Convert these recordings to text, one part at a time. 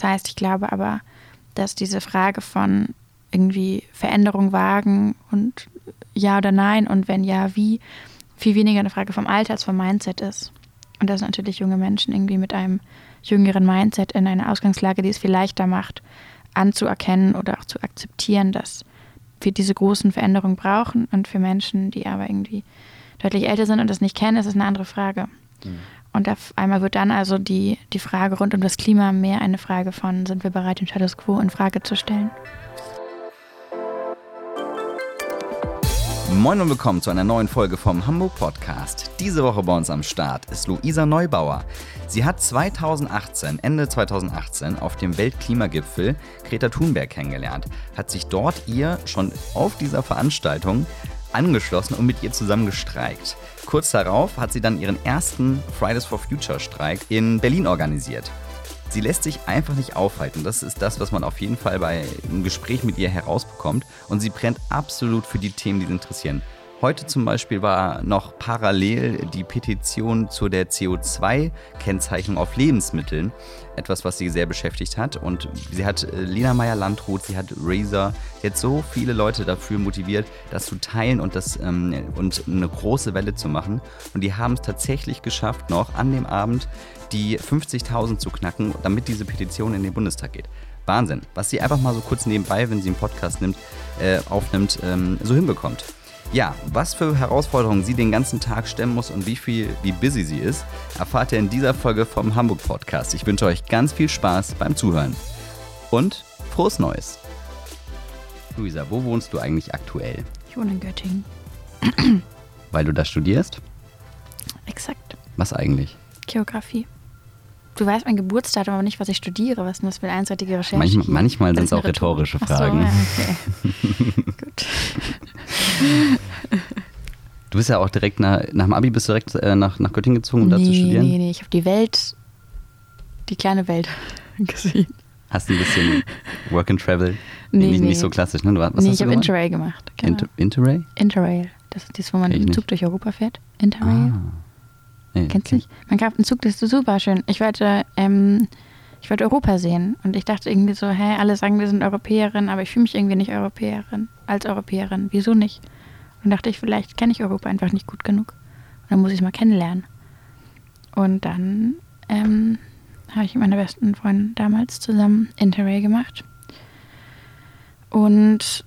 Das heißt, ich glaube aber, dass diese Frage von irgendwie Veränderung wagen und ja oder nein und wenn ja, wie, viel weniger eine Frage vom Alter als vom Mindset ist. Und dass natürlich junge Menschen irgendwie mit einem jüngeren Mindset in einer Ausgangslage, die es viel leichter macht, anzuerkennen oder auch zu akzeptieren, dass wir diese großen Veränderungen brauchen. Und für Menschen, die aber irgendwie deutlich älter sind und das nicht kennen, ist es eine andere Frage. Mhm. Und auf einmal wird dann also die, die Frage rund um das Klima mehr eine Frage von, sind wir bereit, den Status quo in Frage zu stellen? Moin und willkommen zu einer neuen Folge vom Hamburg Podcast. Diese Woche bei uns am Start ist Luisa Neubauer. Sie hat 2018, Ende 2018, auf dem Weltklimagipfel Greta Thunberg kennengelernt, hat sich dort ihr schon auf dieser Veranstaltung angeschlossen und mit ihr zusammen gestreikt. Kurz darauf hat sie dann ihren ersten Fridays for Future Streik in Berlin organisiert. Sie lässt sich einfach nicht aufhalten. Das ist das, was man auf jeden Fall bei einem Gespräch mit ihr herausbekommt. Und sie brennt absolut für die Themen, die sie interessieren. Heute zum Beispiel war noch parallel die Petition zu der CO2-Kennzeichnung auf Lebensmitteln. Etwas, was sie sehr beschäftigt hat. Und sie hat äh, Lena Meyer-Landrut, sie hat Razer, hat so viele Leute dafür motiviert, das zu teilen und, das, ähm, und eine große Welle zu machen. Und die haben es tatsächlich geschafft, noch an dem Abend die 50.000 zu knacken, damit diese Petition in den Bundestag geht. Wahnsinn, was sie einfach mal so kurz nebenbei, wenn sie einen Podcast nimmt, äh, aufnimmt, ähm, so hinbekommt. Ja, was für Herausforderungen sie den ganzen Tag stemmen muss und wie viel, wie busy sie ist, erfahrt ihr in dieser Folge vom Hamburg Podcast. Ich wünsche euch ganz viel Spaß beim Zuhören und frohes Neues. Luisa, wo wohnst du eigentlich aktuell? Ich wohne in Göttingen. Weil du da studierst? Exakt. Was eigentlich? Geografie. Du weißt mein Geburtsdatum, aber nicht, was ich studiere. Was ist denn das für eine einseitige Recherche? Manchmal, manchmal sind es auch rhetorische Fragen. So, ja, okay. Gut. Du bist ja auch direkt nach, nach dem Abi bist du direkt äh, nach, nach Göttingen gezogen, um nee, da zu studieren? Nee, nee, ich habe die Welt, die kleine Welt gesehen. Hast du ein bisschen Work and Travel? Nee, nicht, nee. nicht so klassisch, ne? Du, was nee, ich habe Interrail gemacht. Genau. Inter Interrail? Interrail. Das ist das, wo man im Zug durch Europa fährt. Interrail. Ah. Nee, Kennst du nicht? Man gab einen Zug, das ist super schön. Ich wollte, ähm, ich wollte Europa sehen und ich dachte irgendwie so, hä, alle sagen, wir sind Europäerin, aber ich fühle mich irgendwie nicht Europäerin, als Europäerin. Wieso nicht? Und dachte ich, vielleicht kenne ich Europa einfach nicht gut genug. Und dann muss ich es mal kennenlernen. Und dann ähm, habe ich mit meiner besten Freundin damals zusammen Interrail gemacht. Und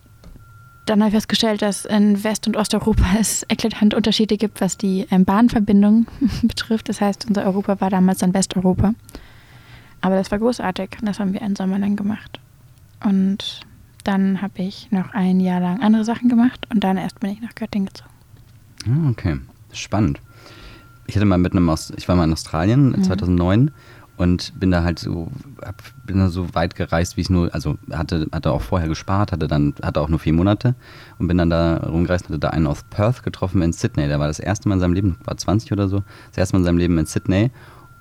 dann habe ich festgestellt, dass in West- und Osteuropa es eklatante Unterschiede gibt, was die ähm, Bahnverbindung betrifft. Das heißt, unser Europa war damals dann Westeuropa. Aber das war großartig. Das haben wir einen Sommer lang gemacht. Und dann habe ich noch ein Jahr lang andere Sachen gemacht und dann erst bin ich nach Göttingen gezogen. Ah, okay, spannend. Ich hatte mal mit einem, Aus ich war mal in Australien mhm. 2009 und bin da halt so, bin da so weit gereist, wie ich nur, also hatte, hatte auch vorher gespart, hatte dann, hatte auch nur vier Monate und bin dann da rumgereist, hatte da einen aus Perth getroffen in Sydney. Der war das erste Mal in seinem Leben, war 20 oder so, das erste Mal in seinem Leben in Sydney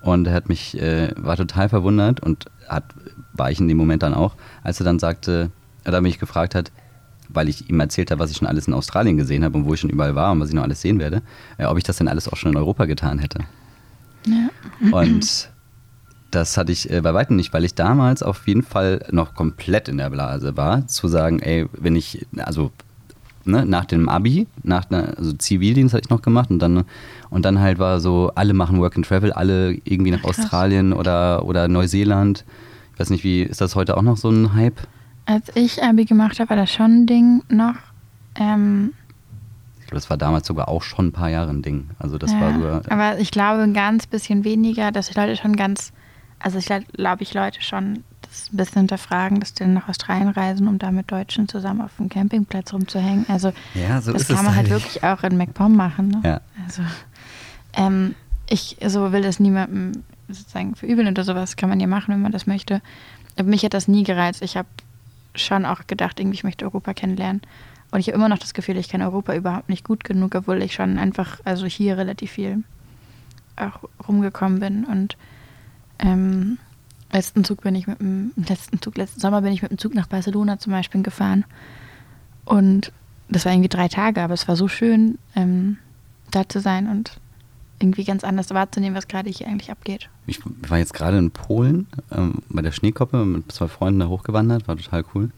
und er hat mich, äh, war total verwundert und hat, war ich in dem Moment dann auch, als er dann sagte, er mich gefragt hat, weil ich ihm erzählt habe, was ich schon alles in Australien gesehen habe und wo ich schon überall war und was ich noch alles sehen werde, äh, ob ich das denn alles auch schon in Europa getan hätte. Ja. Und das hatte ich äh, bei weitem nicht, weil ich damals auf jeden Fall noch komplett in der Blase war, zu sagen, ey, wenn ich, also ne, nach dem Abi, nach einer, also Zivildienst hatte ich noch gemacht und dann, und dann halt war so, alle machen Work and Travel, alle irgendwie nach Krass. Australien oder, oder Neuseeland. Ich weiß nicht, wie, ist das heute auch noch so ein Hype? Als ich Abi gemacht habe, war das schon ein Ding noch. Ähm, ich glaube, das war damals sogar auch schon ein paar Jahre ein Ding. Also das ja, war sogar. Aber ich glaube ein ganz bisschen weniger, dass die Leute schon ganz also ich glaube, ich Leute schon das ein bisschen hinterfragen, dass die nach Australien reisen, um da mit Deutschen zusammen auf dem Campingplatz rumzuhängen. Also ja, so das kann man halt wirklich auch in MacPom machen. Ne? Ja. Also ähm, ich so will das niemandem sozusagen verübeln oder sowas kann man ja machen, wenn man das möchte. Aber mich hat das nie gereizt. Ich habe schon auch gedacht, irgendwie ich möchte Europa kennenlernen. Und ich habe immer noch das Gefühl, ich kenne Europa überhaupt nicht gut genug, obwohl ich schon einfach, also hier relativ viel auch rumgekommen bin und ähm, letzten Zug bin ich mit dem, letzten Zug, letzten Sommer bin ich mit dem Zug nach Barcelona zum Beispiel gefahren. Und das war irgendwie drei Tage, aber es war so schön, ähm, da zu sein und irgendwie ganz anders wahrzunehmen, was gerade hier eigentlich abgeht. Ich war jetzt gerade in Polen ähm, bei der Schneekoppe mit zwei Freunden da hochgewandert, war total cool.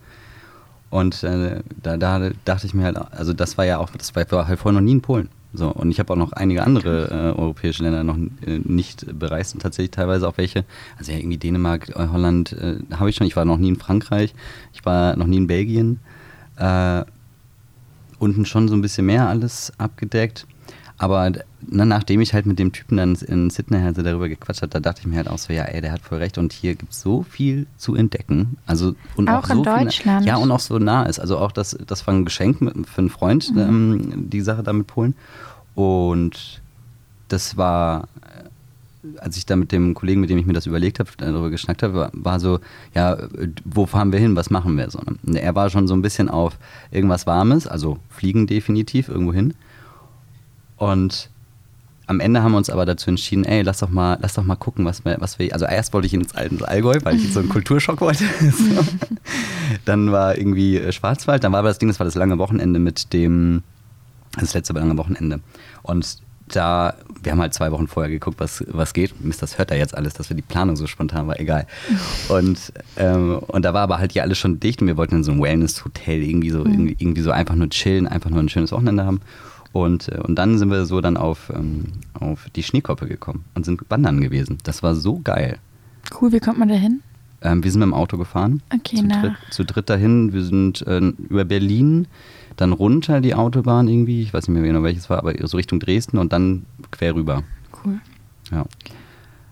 Und äh, da, da dachte ich mir halt, also das war ja auch, das war halt vorher noch nie in Polen. So, und ich habe auch noch einige andere äh, europäische Länder noch äh, nicht bereist und tatsächlich teilweise auch welche. Also ja, irgendwie Dänemark, äh, Holland äh, habe ich schon. Ich war noch nie in Frankreich, ich war noch nie in Belgien. Äh, unten schon so ein bisschen mehr alles abgedeckt. Aber na, nachdem ich halt mit dem Typen dann in Sydney halt so darüber gequatscht habe, da dachte ich mir halt auch so, ja, ey, der hat voll recht und hier gibt es so viel zu entdecken. Also und auch, auch in so Deutschland. Viel, ja, und auch so nah ist. Also auch das, das war ein Geschenk für einen Freund, mhm. ähm, die Sache da mit Polen. Und das war, als ich da mit dem Kollegen, mit dem ich mir das überlegt habe, darüber geschnackt habe, war, war, so, ja, wo fahren wir hin, was machen wir so? Und er war schon so ein bisschen auf irgendwas Warmes, also fliegen definitiv irgendwo hin. Und am Ende haben wir uns aber dazu entschieden, ey, lass doch mal, lass doch mal gucken, was wir, was wir. Also erst wollte ich ins, Allgäu, weil ich so einen Kulturschock wollte. so. Dann war irgendwie äh, Schwarzwald, dann war aber das Ding, das war das lange Wochenende mit dem, das letzte lange Wochenende. Und da, wir haben halt zwei Wochen vorher geguckt, was, was geht. Mist, das hört er jetzt alles, dass wir die Planung so spontan war, egal. Und, ähm, und da war aber halt hier alles schon dicht und wir wollten in so ein Wellness-Hotel irgendwie so, mhm. irgendwie so einfach nur chillen, einfach nur ein schönes Wochenende haben. Und, äh, und dann sind wir so dann auf, ähm, auf die Schneekoppe gekommen und sind wandern gewesen. Das war so geil. Cool, wie kommt man da hin? Ähm, wir sind mit dem Auto gefahren. Okay, zu, nach. dritt, zu dritt dahin. Wir sind äh, über Berlin, dann runter die Autobahn irgendwie. Ich weiß nicht mehr genau welches war, aber so Richtung Dresden und dann quer rüber. Cool. Ja.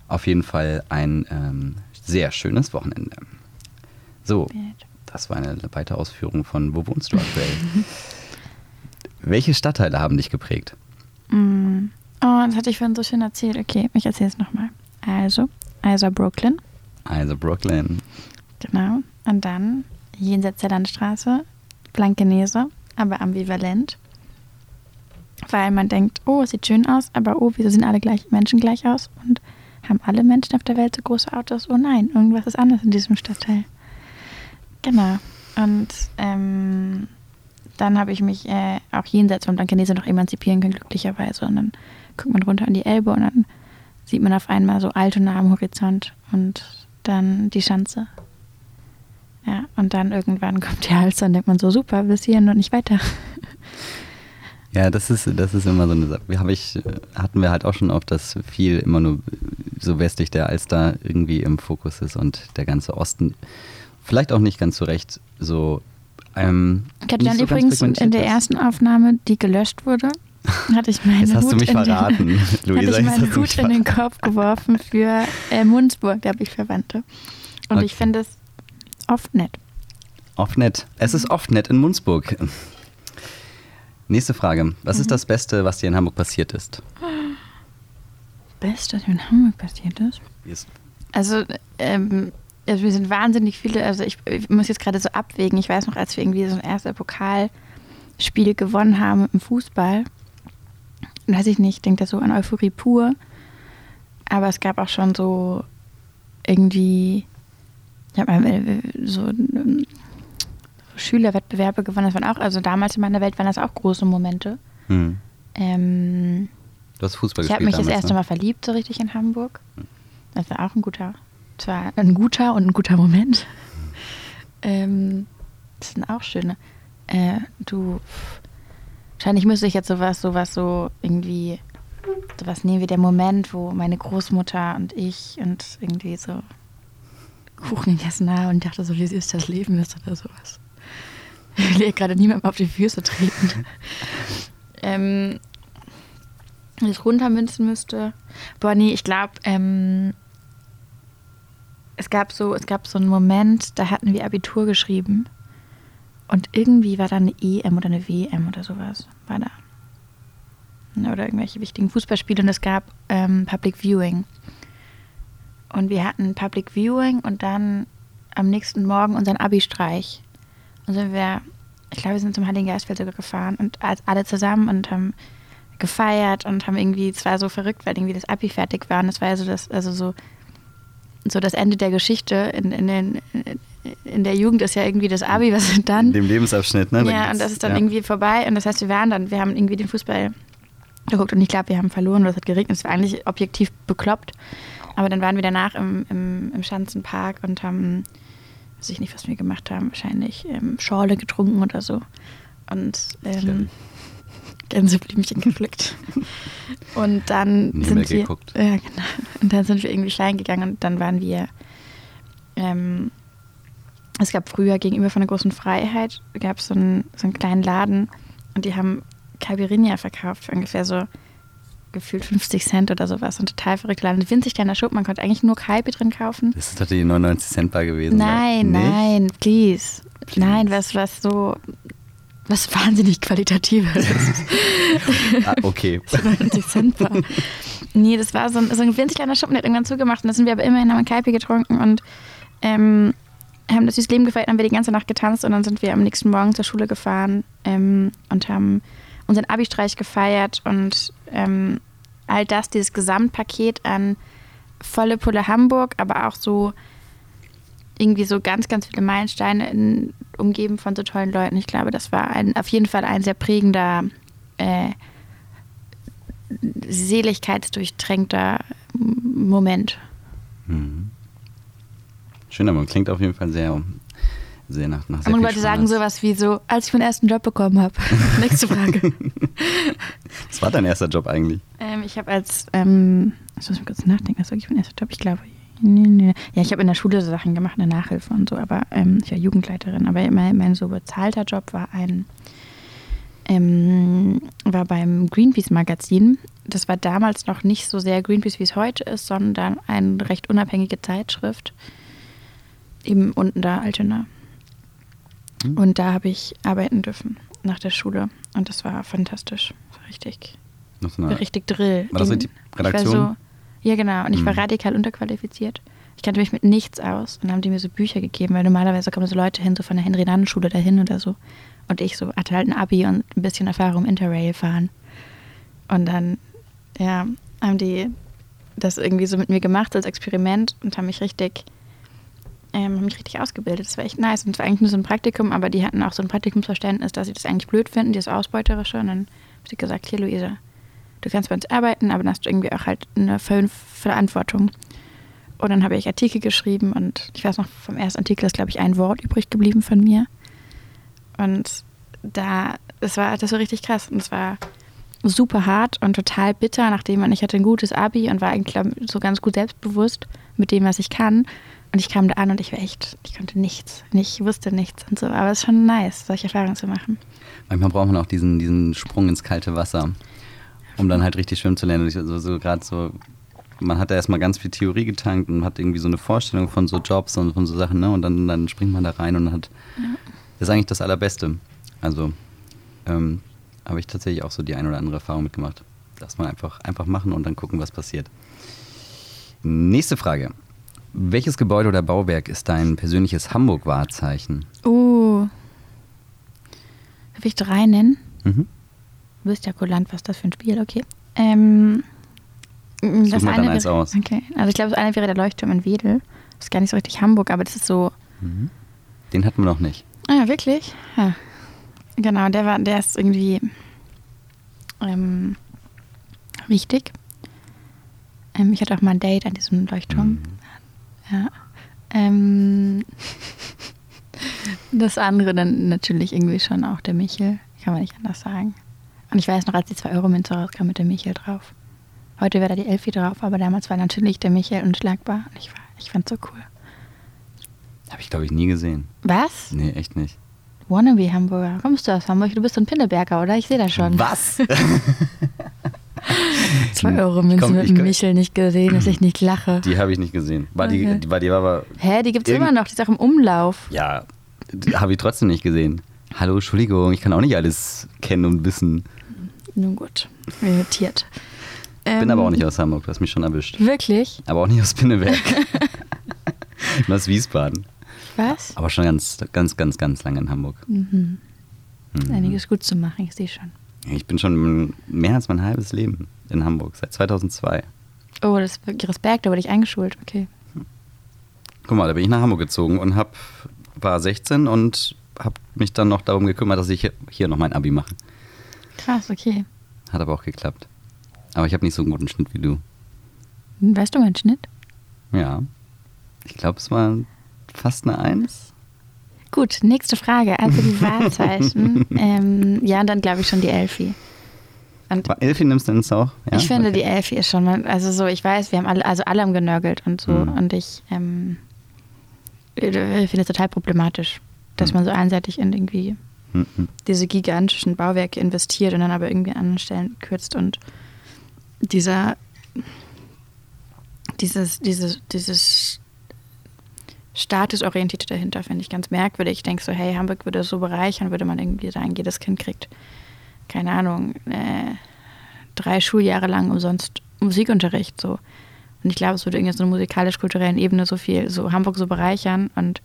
Auf jeden Fall ein ähm, sehr schönes Wochenende. So, das war eine weitere Ausführung von Wo wohnst du aktuell? Welche Stadtteile haben dich geprägt? Mm. Oh, das hatte ich vorhin so schön erzählt. Okay, ich erzähle es nochmal. Also, also Brooklyn. Also Brooklyn. Genau. Und dann jenseits der Landstraße, Blankenese, aber ambivalent. Weil man denkt, oh, es sieht schön aus, aber oh, wieso sehen alle gleich, Menschen gleich aus? Und haben alle Menschen auf der Welt so große Autos? Oh nein, irgendwas ist anders in diesem Stadtteil. Genau. Und ähm, dann habe ich mich äh, auch jenseits von Blankenese noch emanzipieren können, glücklicherweise. Und dann guckt man runter an die Elbe und dann sieht man auf einmal so Altona am Horizont und dann die Schanze. Ja, und dann irgendwann kommt die Hals und denkt man so, super, bis hierhin und nicht weiter. Ja, das ist, das ist immer so eine Sache. Hab ich, hatten wir halt auch schon oft, dass viel immer nur so westlich der Alster irgendwie im Fokus ist und der ganze Osten vielleicht auch nicht ganz so recht so ähm, ich hatte dann so übrigens in der ersten Aufnahme, die gelöscht wurde, hatte ich meinen jetzt hast Hut, du mich in, verraten, den, Luisa, hatte ich meinen Hut in den Kopf geworfen für äh, Munzburg, da habe ich Verwandte. Und okay. ich finde es oft nett. Oft nett. Es ist oft nett in Munzburg. Nächste Frage. Was mhm. ist das Beste, was dir in Hamburg passiert ist? Beste, was mir in Hamburg passiert ist? Yes. Also, ähm, also wir sind wahnsinnig viele, also ich, ich muss jetzt gerade so abwägen. Ich weiß noch, als wir irgendwie so ein erstes Pokalspiel gewonnen haben im Fußball, weiß ich nicht, ich denke da so an Euphorie pur. Aber es gab auch schon so irgendwie, ja, so, so Schülerwettbewerbe gewonnen. Das waren auch, also damals in meiner Welt waren das auch große Momente. Hm. Ähm, du hast Fußball ich gespielt. Ich habe mich damals, das erste ne? Mal verliebt, so richtig in Hamburg. Das war auch ein guter zwar ein guter und ein guter Moment. Ähm, das sind auch schöne. Äh, du, wahrscheinlich müsste ich jetzt sowas, sowas so irgendwie, sowas nehmen wie der Moment, wo meine Großmutter und ich und irgendwie so Kuchen gegessen haben und dachte so, wie süß das Leben ist oder sowas. Ich will gerade niemandem auf die Füße treten. ähm, wenn ich runtermünzen müsste. Boah, nee, ich glaube, ähm, es gab so, es gab so einen Moment, da hatten wir Abitur geschrieben und irgendwie war da eine EM oder eine WM oder sowas, war da. Oder irgendwelche wichtigen Fußballspiele und es gab ähm, Public Viewing. Und wir hatten Public Viewing und dann am nächsten Morgen unseren Abi-Streich. Und sind wir, ich glaube, wir sind zum Heiligen Geistfeld sogar gefahren und alle zusammen und haben gefeiert und haben irgendwie, es war so verrückt, weil irgendwie das Abi fertig war und es war ja so das, also so so das Ende der Geschichte in, in, den, in der Jugend ist ja irgendwie das Abi, was sind dann? In dem Lebensabschnitt, ne? Ja, und das ist dann ja. irgendwie vorbei. Und das heißt, wir waren dann, wir haben irgendwie den Fußball geguckt und ich glaube, wir haben verloren, es hat geregnet. Es war eigentlich objektiv bekloppt. Aber dann waren wir danach im, im, im Schanzenpark und haben, weiß ich nicht, was wir gemacht haben, wahrscheinlich ähm, Schorle getrunken oder so. Und ähm, Gänseblümchen gepflückt. und dann Nie sind wir, geguckt. Ja, genau. Und dann sind wir irgendwie klein gegangen und dann waren wir, ähm, es gab früher gegenüber von der großen Freiheit, gab es so einen, so einen kleinen Laden und die haben Caipirinha verkauft für ungefähr so gefühlt 50 Cent oder sowas. Und total verrückt Laden. Winzig kleiner Schub, man konnte eigentlich nur Kaipi drin kaufen. Das ist tatsächlich 99 Cent Bar gewesen. Nein, Nicht? nein, please. Nein, was, was so, was wahnsinnig qualitatives. Ah, okay. 90 Cent war. Nee, das war so ein, so ein winzig kleiner Schuppen, der hat irgendwann zugemacht. Und da sind wir aber immerhin haben wir Kaipi getrunken und ähm, haben das süße Leben gefeiert. Dann haben wir die ganze Nacht getanzt und dann sind wir am nächsten Morgen zur Schule gefahren ähm, und haben unseren Abi-Streich gefeiert und ähm, all das, dieses Gesamtpaket an volle Pulle Hamburg, aber auch so irgendwie so ganz, ganz viele Meilensteine in, umgeben von so tollen Leuten. Ich glaube, das war ein, auf jeden Fall ein sehr prägender, äh, seligkeitsdurchtränkter Moment. Mhm. Schön, aber klingt auf jeden Fall sehr, sehr nach, nach sehr Und Leute sagen sowas wie so, als ich meinen ersten Job bekommen habe. Nächste Frage. Was war dein erster Job eigentlich? ähm, ich habe als, ähm, ich muss mal kurz nachdenken, das war wirklich mein erster Job, ich glaube, nee, nee. ja, ich habe in der Schule so Sachen gemacht, eine Nachhilfe und so, aber ähm, ich war Jugendleiterin, aber mein, mein so bezahlter Job war ein, ähm, war beim Greenpeace-Magazin. Das war damals noch nicht so sehr Greenpeace, wie es heute ist, sondern eine recht unabhängige Zeitschrift. Eben unten da, Altena. Hm. Und da habe ich arbeiten dürfen nach der Schule. Und das war fantastisch. Das war richtig, so richtig Drill. War das Den- die Redaktion? Ja, genau. Und ich war Mhm. radikal unterqualifiziert. Ich kannte mich mit nichts aus. Und dann haben die mir so Bücher gegeben, weil normalerweise kommen so Leute hin, so von der Henry-Nannen-Schule dahin oder so. Und ich so hatte halt ein Abi und ein bisschen Erfahrung im Interrail fahren. Und dann, ja, haben die das irgendwie so mit mir gemacht als Experiment und haben mich richtig, ähm, haben mich richtig ausgebildet. Das war echt nice. Und es war eigentlich nur so ein Praktikum, aber die hatten auch so ein Praktikumsverständnis, dass sie das eigentlich blöd finden, dieses Ausbeuterische. Und dann haben sie gesagt, hier Luisa, du kannst bei uns arbeiten, aber dann hast du irgendwie auch halt eine Ver Verantwortung. Und dann habe ich Artikel geschrieben und ich weiß noch, vom ersten Artikel ist, glaube ich, ein Wort übrig geblieben von mir. Und da, das war, das war richtig krass. Und es war super hart und total bitter, nachdem man, ich hatte ein gutes Abi und war eigentlich glaub, so ganz gut selbstbewusst mit dem, was ich kann. Und ich kam da an und ich war echt, ich konnte nichts. Ich wusste nichts und so. Aber es ist schon nice, solche Erfahrungen zu machen. Manchmal braucht man auch diesen, diesen Sprung ins kalte Wasser, um dann halt richtig schwimmen zu lernen. Ich- Also so gerade so, man hat da erstmal ganz viel Theorie getankt und hat irgendwie so eine Vorstellung von so Jobs und von so Sachen, ne? Und dann, dann springt man da rein und hat. Das ist eigentlich das Allerbeste. Also ähm, habe ich tatsächlich auch so die ein oder andere Erfahrung mitgemacht. Lass mal einfach, einfach machen und dann gucken, was passiert. Nächste Frage. Welches Gebäude oder Bauwerk ist dein persönliches Hamburg-Wahrzeichen? Uh. Darf ich drei nennen? Mhm. Du bist ja kulant, was das für ein Spiel, okay. Ähm, Such das mal dann eine eins wäre, aus. Okay, also ich glaube, das eine wäre der Leuchtturm in Wedel. Das ist gar nicht so richtig Hamburg, aber das ist so. Mhm. Den hatten wir noch nicht. Ah, wirklich? Ja. Genau, der war, der ist irgendwie ähm, wichtig. Ähm, ich hatte auch mal ein Date an diesem Leuchtturm. Mhm. Ja. Ähm, das andere dann natürlich irgendwie schon auch der Michel. Kann man nicht anders sagen. Und ich weiß noch, als die 2-Euro-Münze rauskam mit der Michel drauf. Heute wäre da die Elfi drauf, aber damals war natürlich der Michel unschlagbar. Und ich, war, ich fand's so cool. Habe ich, glaube ich, nie gesehen. Was? Nee, echt nicht. Wannabe Hamburger. Kommst du aus Hamburg? Du bist so ein Pinneberger, oder? Ich sehe das schon. Was? 2 Euro Münzen Komm, mit ich dem Michel nicht gesehen, dass ich nicht lache. Die habe ich nicht gesehen. War die, Okay. die, war, die war aber. Hä, die gibt's Irgend- immer noch, die ist auch im Umlauf. Ja, habe ich trotzdem nicht gesehen. Hallo, Entschuldigung, ich kann auch nicht alles kennen und wissen. Nun gut, irritiert. Bin Ähm, aber auch nicht aus Hamburg, du hast mich schon erwischt. Wirklich? Aber auch nicht aus Pinneberg. ich bin aus Wiesbaden. Was? Aber schon ganz, ganz, ganz, ganz lange in Hamburg. Mhm. Mhm. Einiges gut zu machen, ich sehe schon. Ich bin schon mehr als mein halbes Leben in Hamburg, seit 2002. Oh, das ist Respekt, da wurde ich eingeschult. Okay. Guck mal, da bin ich nach Hamburg gezogen und hab, war 16 und habe mich dann noch darum gekümmert, dass ich hier noch mein Abi mache. Krass, okay. Hat aber auch geklappt. aber ich habe nicht so einen guten Schnitt wie du. Weißt du meinen Schnitt? Ja. Ich glaube, es war fast eine Eins. Gut, nächste Frage. Also die Wahrzeichen. ähm, ja, dann glaube ich schon die Elfi. Und Elfi nimmst du ins auch? Ja? Ich finde, okay. die Elfi ist schon, also so, ich weiß, wir haben alle, also alle haben genörgelt und so. Mhm. Und ich, ähm, ich finde es total problematisch, dass mhm. man so einseitig in irgendwie diese gigantischen Bauwerke investiert und dann aber irgendwie an anderen Stellen kürzt und dieser dieses, dieses, dieses Statusorientierte dahinter finde ich ganz merkwürdig. Ich denke so, hey, Hamburg würde so bereichern, würde man irgendwie sagen, jedes Kind kriegt, keine Ahnung, äh, drei Schuljahre lang umsonst Musikunterricht. So. Und ich glaube, es würde irgendwie so einer musikalisch-kulturellen Ebene so viel, so Hamburg so bereichern. Und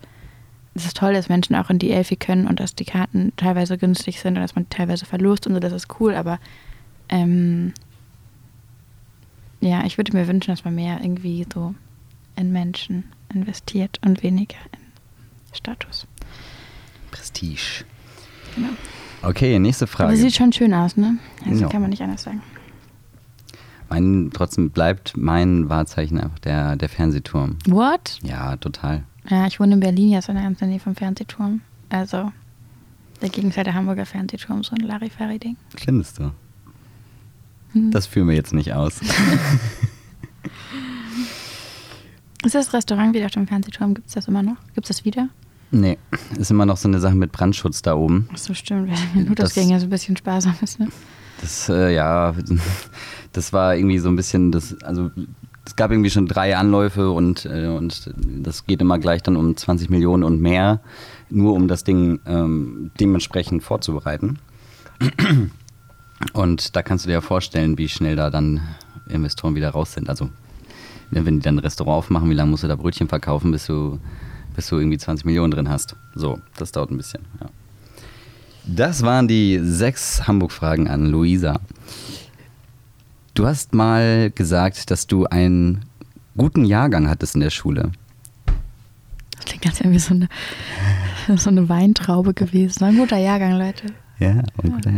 es ist toll, dass Menschen auch in die Elfi können und dass die Karten teilweise günstig sind und dass man teilweise verlust und so, das ist cool, aber ähm, ja, ich würde mir wünschen, dass man mehr irgendwie so in Menschen investiert und weniger in Status. Prestige. Genau. Okay, nächste Frage. Aber sieht schon schön aus, ne? Also ja. kann man nicht anders sagen. Mein, trotzdem bleibt mein Wahrzeichen einfach der, der Fernsehturm. What? Ja, total. Ja, ich wohne in Berlin, jetzt in der Nähe vom Fernsehturm. Also, der Gegenteil der Hamburger Fernsehturm, so ein Larifari-Ding. Findest du? Hm. Das führen wir jetzt nicht aus. Ist das Restaurant wieder auf dem Fernsehturm? Gibt es das immer noch? Gibt es das wieder? Nee, ist immer noch so eine Sache mit Brandschutz da oben. Ach so, stimmt. Nur das, das ging ja so ein bisschen sparsam ist, ne? Das, äh, ja, das war irgendwie so ein bisschen, das, also es gab irgendwie schon drei Anläufe und, äh, und das geht immer gleich dann um 20 Millionen und mehr, nur um das Ding ähm, dementsprechend vorzubereiten. Und da kannst du dir ja vorstellen, wie schnell da dann Investoren wieder raus sind. Also, wenn die dann ein Restaurant aufmachen, wie lange musst du da Brötchen verkaufen, bis du, bis du irgendwie 20 Millionen drin hast? So, das dauert ein bisschen, ja. Das waren die sechs Hamburg-Fragen an Luisa. Du hast mal gesagt, dass du einen guten Jahrgang hattest in der Schule. Das klingt ganz wie so eine, so eine Weintraube gewesen. Ein guter Jahrgang, Leute. Ja, und, ja.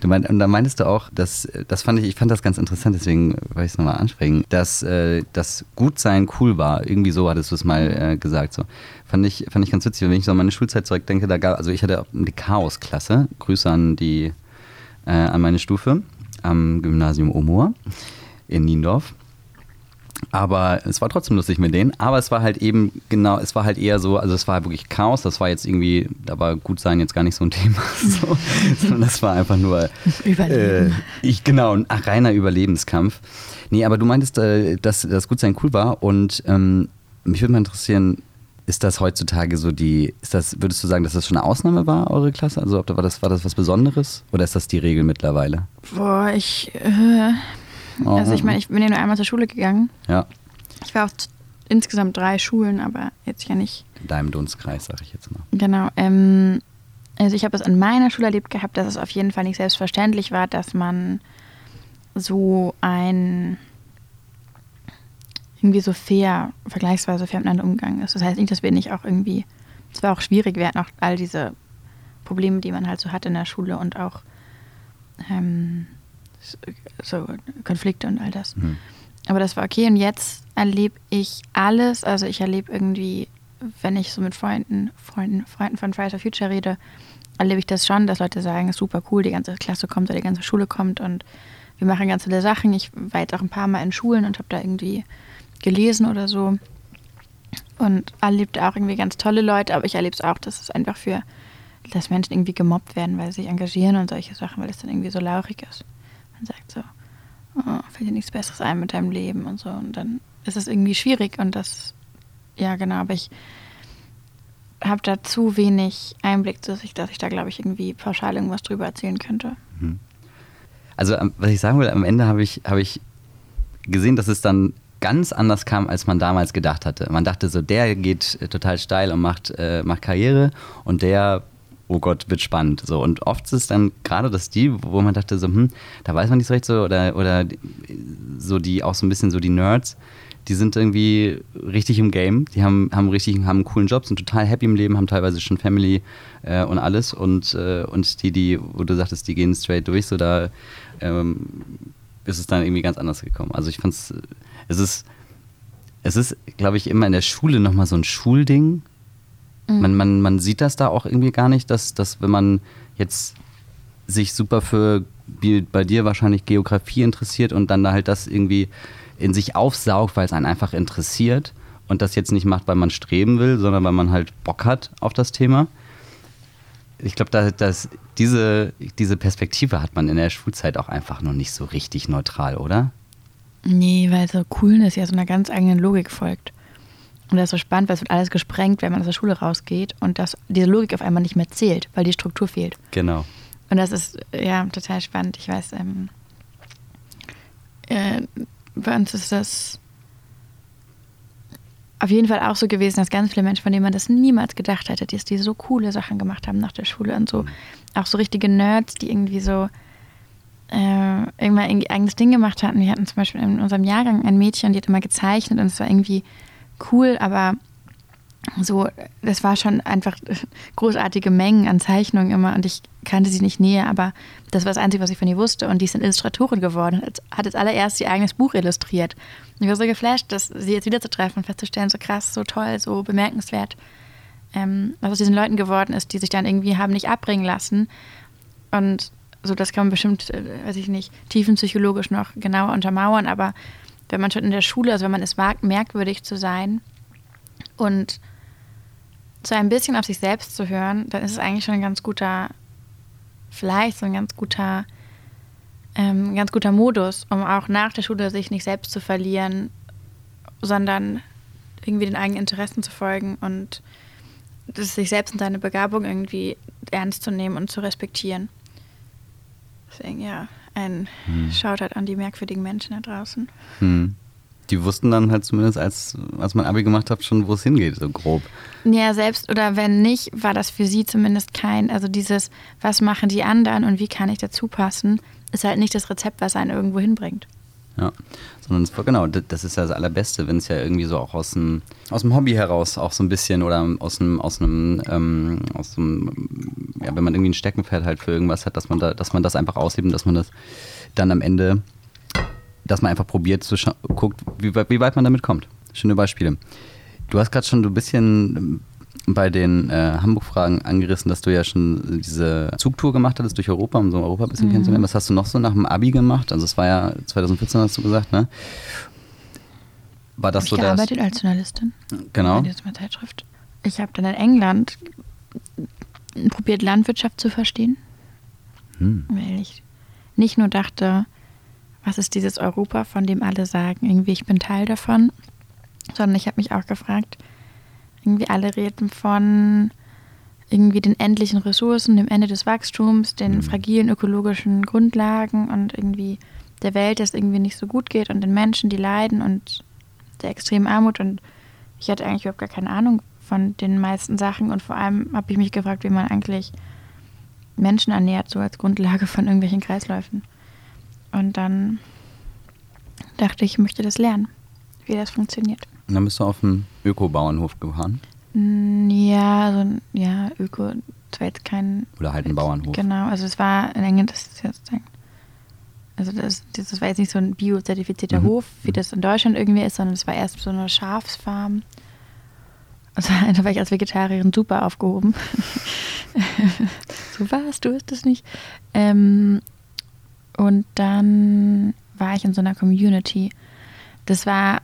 Du mein, und da meintest du auch, dass das fand ich, ich fand das ganz interessant, deswegen wollte ich es nochmal ansprechen, dass äh, das Gutsein cool war. Irgendwie so hattest du es mal äh, gesagt. So. Fand ich, fand ich ganz witzig, wenn ich so an meine Schulzeit zurückdenke, da gab, also ich hatte eine Chaos-Klasse. Grüße an die äh, an meine Stufe am Gymnasium Omor in Niendorf. Aber es war trotzdem lustig mit denen. Aber es war halt eben genau, es war halt eher so, also es war wirklich Chaos. Das war jetzt irgendwie, da war gut sein jetzt gar nicht so ein Thema. So, sondern das war einfach nur Überleben. Äh, ich, genau, ein reiner Überlebenskampf. Nee, aber du meintest, äh, dass das Gutsein cool war und ähm, mich würde mal interessieren, ist das heutzutage so die, ist das, würdest du sagen, dass das schon eine Ausnahme war, eure Klasse? Also ob da war das, war das was Besonderes oder ist das die Regel mittlerweile? Boah, ich äh, also ich meine, ich bin ja nur einmal zur Schule gegangen. Ja. Ich war auf insgesamt drei Schulen, aber jetzt ja nicht. In deinem Dunstkreis, sag ich jetzt mal. Genau. Ähm, also ich habe es an meiner Schule erlebt gehabt, dass es auf jeden Fall nicht selbstverständlich war, dass man so ein irgendwie so fair, vergleichsweise fair miteinander umgegangen ist. Das heißt nicht, dass wir nicht auch irgendwie, es war auch schwierig, wir hatten auch all diese Probleme, die man halt so hat in der Schule und auch ähm, so Konflikte und all das. Mhm. Aber das war okay und jetzt erlebe ich alles. Also ich erlebe irgendwie, wenn ich so mit Freunden, Freunden, Freunden von Fridays for Future rede, erlebe ich das schon, dass Leute sagen, ist super cool, die ganze Klasse kommt oder die ganze Schule kommt und wir machen ganz viele Sachen. Ich war jetzt auch ein paar Mal in Schulen und habe da irgendwie gelesen oder so und erlebt auch irgendwie ganz tolle Leute, aber ich erlebe es auch, dass es einfach für, dass Menschen irgendwie gemobbt werden, weil sie sich engagieren und solche Sachen, weil es dann irgendwie so laurig ist. Man sagt so, oh, fällt dir nichts Besseres ein mit deinem Leben und so. Und dann ist es irgendwie schwierig und das, ja genau, aber ich habe da zu wenig Einblick, dass ich, dass ich da, glaube ich, irgendwie pauschal irgendwas drüber erzählen könnte. Mhm. Also, was ich sagen will, am Ende habe ich, hab ich gesehen, dass es dann ganz anders kam, als man damals gedacht hatte. Man dachte so, der geht total steil und macht, äh, macht Karriere und der oh Gott, wird spannend. So. Und oft ist es dann gerade das die, wo man dachte, so, hm, da weiß man nicht so recht so, oder, oder so die, auch so ein bisschen so die Nerds, die sind irgendwie richtig im Game, die haben, haben richtig, haben einen coolen Job, sind total happy im Leben, haben teilweise schon Family äh, und alles. Und, äh, und die, die, wo du sagtest, die gehen straight durch, so da ähm, ist es dann irgendwie ganz anders gekommen. Also ich fand es, es ist, es ist, glaube ich, immer in der Schule nochmal so ein Schulding. Mhm. Man, man, man sieht das da auch irgendwie gar nicht, dass, dass wenn man jetzt sich super für, wie bei dir wahrscheinlich Geografie interessiert und dann da halt das irgendwie in sich aufsaugt, weil es einen einfach interessiert und das jetzt nicht macht, weil man streben will, sondern weil man halt Bock hat auf das Thema. Ich glaube, da, dass diese, diese Perspektive hat man in der Schulzeit auch einfach noch nicht so richtig neutral, oder? Nee, weil so Coolness ja so einer ganz eigenen Logik folgt. Und das ist so spannend, weil es wird alles gesprengt, wenn man aus der Schule rausgeht und dass diese Logik auf einmal nicht mehr zählt, weil die Struktur fehlt. Genau. Und das ist ja total spannend. Ich weiß, ähm, äh, bei uns ist das auf jeden Fall auch so gewesen, dass ganz viele Menschen, von denen man das niemals gedacht hätte, die, die so coole Sachen gemacht haben nach der Schule und so, mhm. auch so richtige Nerds, die irgendwie so äh, irgendwann irgendwie eigenes Ding gemacht hatten. Wir hatten zum Beispiel in unserem Jahrgang ein Mädchen, die hat immer gezeichnet und es war irgendwie cool, aber so, das war schon einfach großartige Mengen an Zeichnungen immer und ich kannte sie nicht näher, aber das war das Einzige, was ich von ihr wusste und die ist dann Illustratorin geworden, hat als allererst ihr eigenes Buch illustriert. Und ich war so geflasht, dass sie jetzt wiederzutreffen und festzustellen, so krass, so toll, so bemerkenswert, ähm, was aus diesen Leuten geworden ist, die sich dann irgendwie haben nicht abbringen lassen und so, das kann man bestimmt, äh, weiß ich nicht, tiefenpsychologisch noch genauer untermauern, aber wenn man schon in der Schule, also wenn man es wagt, merkwürdig zu sein und so ein bisschen auf sich selbst zu hören, dann ist es eigentlich schon ein ganz guter, vielleicht so ein ganz guter, ähm, ganz guter Modus, um auch nach der Schule sich nicht selbst zu verlieren, sondern irgendwie den eigenen Interessen zu folgen und sich selbst und seine Begabung irgendwie ernst zu nehmen und zu respektieren. Deswegen ja, ein hm. Shoutout an die merkwürdigen Menschen da draußen. Hm die wussten dann halt zumindest, als, als man Abi gemacht hat, schon, wo es hingeht, so grob. Ja, selbst oder wenn nicht, war das für sie zumindest kein, also dieses, was machen die anderen und wie kann ich dazu passen, ist halt nicht das Rezept, was einen irgendwo hinbringt. Ja, sondern es genau, das ist ja das Allerbeste, wenn es ja irgendwie so auch aus dem, aus dem Hobby heraus auch so ein bisschen oder aus einem, aus einem, ähm, aus einem, ja, wenn man irgendwie ein Steckenpferd halt für irgendwas hat, dass man da, dass man das einfach auslebt und dass man das dann am Ende dass man einfach probiert, zu guckt, wie, wie, weit man damit kommt. Schöne Beispiele. Du hast gerade schon ein bisschen bei den äh, Hamburg-Fragen angerissen, dass du ja schon diese Zugtour gemacht hattest durch Europa, um so Europa ein bisschen mhm. kennenzulernen. Was hast du noch so nach dem Abi gemacht? Also es war ja 2014, hast du gesagt, ne? War das hab so ich gearbeitet als Journalistin. Genau. Bei dieser Zeitschrift. Ich habe dann in England probiert, Landwirtschaft zu verstehen. Hm. Weil ich nicht nur dachte, was ist dieses Europa, von dem alle sagen, irgendwie ich bin Teil davon, sondern ich habe mich auch gefragt, irgendwie alle reden von irgendwie den endlichen Ressourcen, dem Ende des Wachstums, den mhm. fragilen ökologischen Grundlagen und irgendwie der Welt, dass es irgendwie nicht so gut geht und den Menschen, die leiden und der extremen Armut und ich hatte eigentlich überhaupt gar keine Ahnung von den meisten Sachen und vor allem habe ich mich gefragt, wie man eigentlich Menschen ernährt, so als Grundlage von irgendwelchen Kreisläufen. Und dann dachte ich, ich möchte das lernen, wie das funktioniert. Und dann bist du auf dem Öko-Bauernhof gefahren? Mm, ja, also, ja, Öko, das war jetzt kein. Oder halt ein Bauernhof. Genau, also es war in England, das ist jetzt. Also das, das war jetzt nicht so ein biozertifizierter mhm. Hof, wie das in Deutschland irgendwie ist, sondern es war erst so eine Schafsfarm. Also da war ich als Vegetarierin super aufgehoben. so was, du bist es nicht. Ähm, und dann war ich in so einer Community. Das war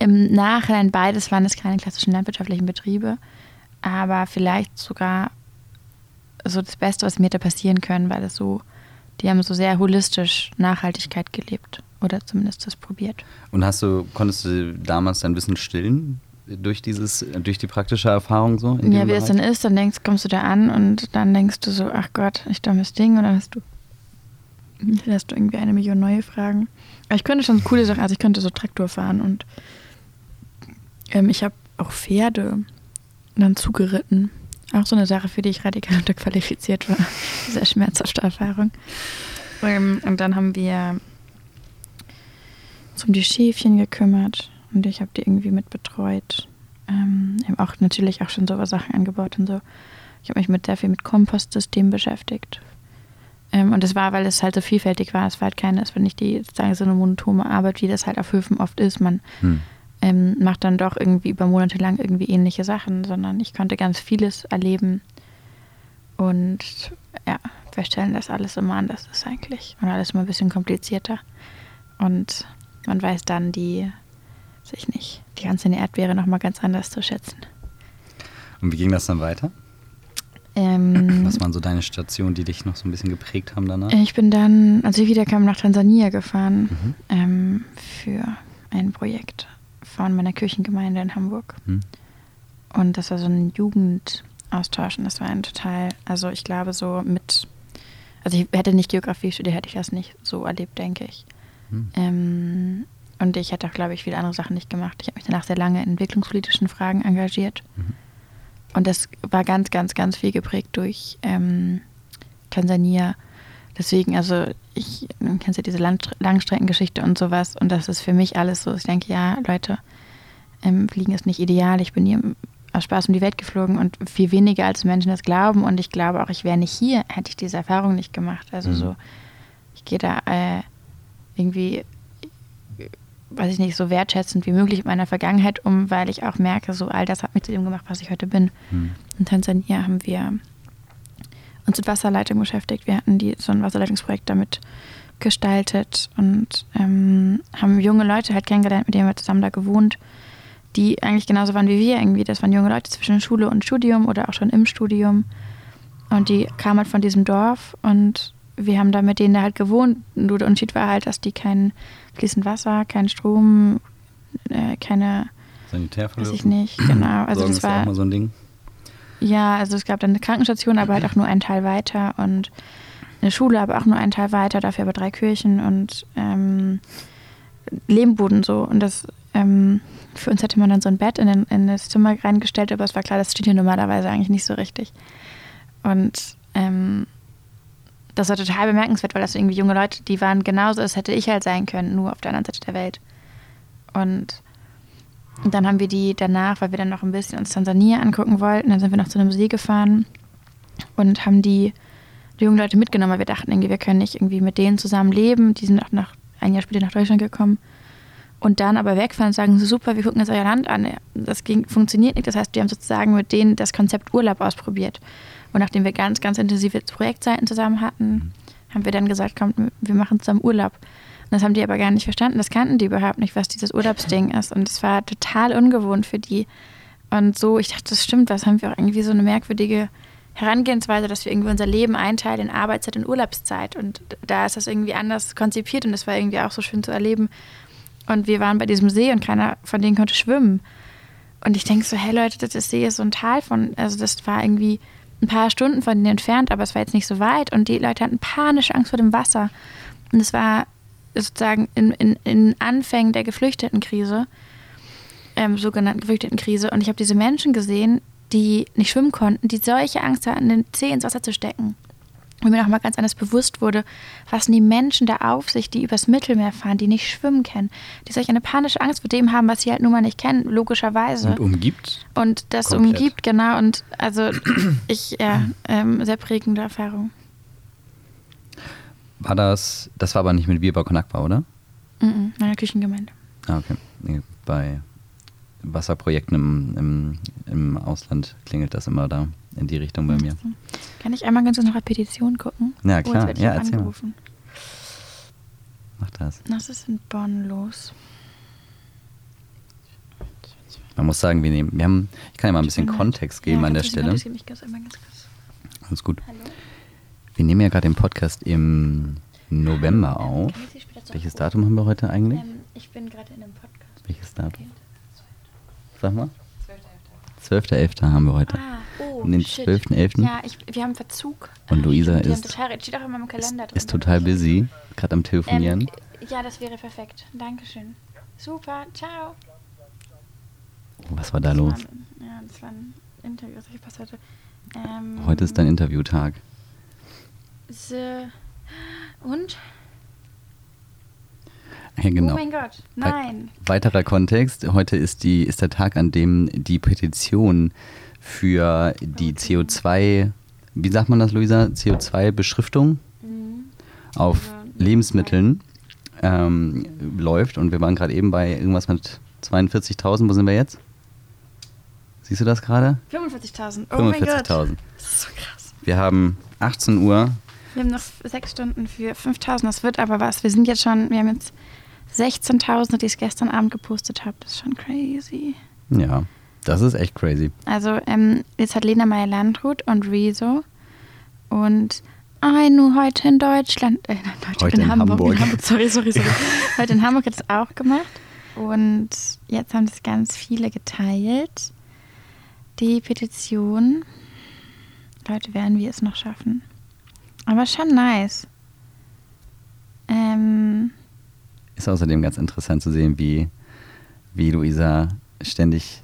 im Nachhinein beides waren es keine klassischen landwirtschaftlichen Betriebe, aber vielleicht sogar so das Beste, was mir hätte passieren können, weil es so, die haben so sehr holistisch Nachhaltigkeit gelebt oder zumindest das probiert. Und hast du, konntest du damals dein Wissen stillen? durch dieses, durch die praktische Erfahrung so? ja, wie es dann ist, dann denkst, kommst du da an und dann denkst du so, ach Gott, ich dummes Ding, und dann hast du hast du irgendwie eine Million neue Fragen. Aber ich könnte schon coole Sachen, also ich könnte so Traktor fahren und ähm, ich habe auch Pferde dann zugeritten. Auch so eine Sache, für die ich radikal unterqualifiziert war. Sehr schmerzhafte Erfahrung. Ähm, und dann haben wir uns um die Schäfchen gekümmert und ich habe die irgendwie mitbetreut. Ähm, auch natürlich auch schon so Sachen angebaut und so. Ich habe mich mit sehr viel mit Kompostsystemen beschäftigt Ähm, und das war, weil es halt so vielfältig war. Es war halt keine, es war nicht die, sozusagen so eine monotone Arbeit, wie das halt auf Höfen oft ist. Man Hm. Ähm, macht dann doch irgendwie über Monate lang irgendwie ähnliche Sachen, sondern ich konnte ganz vieles erleben und ja, feststellen, dass alles immer anders ist eigentlich und alles immer ein bisschen komplizierter. Und man weiß dann die, weiß ich nicht, die ganze Erdbeere nochmal ganz anders zu schätzen. Und wie ging das dann weiter? Ähm, Was waren so deine Stationen, die dich noch so ein bisschen geprägt haben danach? Ich bin dann, als ich wiederkam, nach Tansania gefahren Mhm. ähm, für ein Projekt von meiner Kirchengemeinde in Hamburg. Hm. Und das war so ein Jugendaustausch und das war ein total, also ich glaube so mit, also ich hätte nicht Geografie studiert, hätte ich das nicht so erlebt, denke ich. Hm. Ähm, und ich hätte auch, glaube ich, viele andere Sachen nicht gemacht. Ich habe mich danach sehr lange in entwicklungspolitischen Fragen engagiert. Mhm. Und das war ganz, ganz, ganz viel geprägt durch ähm, Tansania. Deswegen, also ich du kennst ja diese Land Langstreckengeschichte und sowas. Und das ist für mich alles so. Ich denke, ja, Leute, ähm, Fliegen ist nicht ideal. Ich bin hier aus Spaß um die Welt geflogen und viel weniger als Menschen das glauben. Und ich glaube auch, ich wäre nicht hier, hätte ich diese Erfahrung nicht gemacht. Also Mhm. so, ich gehe da äh, irgendwie, weiß ich nicht, so wertschätzend wie möglich mit meiner Vergangenheit um, weil ich auch merke, so all das hat mich zu dem gemacht, was ich heute bin. Hm. In Tansania haben wir uns mit Wasserleitung beschäftigt. Wir hatten die, so ein Wasserleitungsprojekt damit gestaltet und ähm, haben junge Leute halt kennengelernt, mit denen wir zusammen da gewohnt, die eigentlich genauso waren wie wir irgendwie. Das waren junge Leute zwischen Schule und Studium oder auch schon im Studium. Und die kamen halt von diesem Dorf und wir haben da mit denen da halt gewohnt. Nur der Unterschied war halt, dass die kein fließend Wasser, kein Strom, äh, keine, weiß Sanitärverlust. ich nicht, genau. Also Sorgen das ist ja auch war mal so ein Ding. Ja, also es gab dann eine Krankenstation, aber halt auch nur einen Teil weiter und eine Schule, aber auch nur einen Teil weiter, dafür aber drei Kirchen und ähm, Lehmboden so. Und das ähm, für uns hätte man dann so ein Bett in, den, in das Zimmer reingestellt, aber es war klar, das steht hier normalerweise eigentlich nicht so richtig. Und ähm, das war total bemerkenswert, weil das irgendwie junge Leute, die waren genauso, das hätte ich halt sein können, nur auf der anderen Seite der Welt. Und und dann haben wir die danach, weil wir dann noch ein bisschen uns Tansania angucken wollten, dann sind wir noch zu einem See gefahren und haben die, die jungen Leute mitgenommen, weil wir dachten irgendwie, wir können nicht irgendwie mit denen zusammen leben. Die sind auch nach, ein Jahr später nach Deutschland gekommen. Und dann aber wegfahren und sagen, super, wir gucken jetzt euer Land an. Das ging, funktioniert nicht. Das heißt, wir haben sozusagen mit denen das Konzept Urlaub ausprobiert. Und nachdem wir ganz, ganz intensive Projektzeiten zusammen hatten, haben wir dann gesagt, komm, wir machen zusammen Urlaub. Das haben die aber gar nicht verstanden. Das kannten die überhaupt nicht, was dieses Urlaubsding ist. Und es war total ungewohnt für die. Und so, ich dachte, das stimmt, was haben wir auch irgendwie so eine merkwürdige Herangehensweise, dass wir irgendwie unser Leben einteilen in Arbeitszeit und Urlaubszeit. Und da ist das irgendwie anders konzipiert und das war irgendwie auch so schön zu erleben. Und wir waren bei diesem See und keiner von denen konnte schwimmen. Und ich denke so, hey Leute, das See ist so ein Tal von, also das war irgendwie ein paar Stunden von denen entfernt, aber es war jetzt nicht so weit. Und die Leute hatten panische Angst vor dem Wasser. Und es war sozusagen in, in, in Anfängen der Geflüchtetenkrise, ähm, sogenannten Geflüchtetenkrise. Und ich habe diese Menschen gesehen, die nicht schwimmen konnten, die solche Angst hatten, den Zeh ins Wasser zu stecken. Und mir nochmal ganz anders bewusst wurde, was sind die Menschen da auf sich, die übers Mittelmeer fahren, die nicht schwimmen kennen, die solch eine panische Angst vor dem haben, was sie halt nun mal nicht kennen, logischerweise. Und umgibt. Und das Komplett. umgibt, genau. Und also ich, ja, ähm, sehr prägende Erfahrung. War das, das war aber nicht mit Biber Konakwa, oder? Mhm, meiner Küchengemeinde. Ah, okay. Nee, Bei Wasserprojekten im, im, im Ausland klingelt das immer da in die Richtung bei mir. Kann ich einmal ganz kurz noch eine Petition gucken? Ja, Oh, klar. ich Ja, erzähl mal. angerufen. Mach das. Was ist in Bonn los? Man muss sagen, wir nehmen, wir haben, ich kann ja mal ein bisschen leid. Kontext geben Ja, an der Stelle. Ich ganz einmal ganz kurz. Alles gut. Hallo? Wir nehmen ja gerade den Podcast im November auf. Welches? Datum haben wir heute eigentlich? Ähm, ich bin gerade in einem Podcast. Welches Datum? Sag mal. 12.11. haben wir heute. Ah, oh, den shit. 12.11. Ja, ich, wir haben Verzug. Und Ah, Luisa ist- Total, drin. Ist total busy, gerade am Telefonieren. Ähm, ja, das wäre perfekt. Dankeschön. Super, ciao. Was war da Das los? War, ja, das war ein Interview, das ich hatte. Ähm, Heute ist dein Interviewtag. So. Und? Ja, genau. Oh mein Gott, nein. Weiterer Kontext. Heute ist, die, ist der Tag, an dem die Petition für die CO2, wie sagt man das, Luisa? CO2-Beschriftung? Mm, auf Lebensmitteln ähm, läuft. Und wir waren gerade eben bei irgendwas mit 42.000. Wo sind wir jetzt? Siehst du das gerade? 45.000. Oh 45 mein Gott. Das ist so krass. Wir haben 18 Uhr. Wir haben noch sechs Stunden für 5.000. Das wird aber was. Wir sind jetzt schon, wir haben jetzt 16.000, die ich gestern Abend gepostet habe. Das ist schon crazy. Ja, das ist echt crazy. Also ähm, jetzt hat Lena Meyer-Landrut und Rezo und Ei, nur heute in Deutschland, äh, Deutschland heute in, in Hamburg. Hamburg. In Hamburg. Sorry, sorry, sorry. heute in Hamburg hat es auch gemacht. Und jetzt haben das ganz viele geteilt. Die Petition. Leute, werden wir es noch schaffen. Aber schon nice. Ähm, ist außerdem ganz interessant zu sehen, wie, wie Luisa ständig,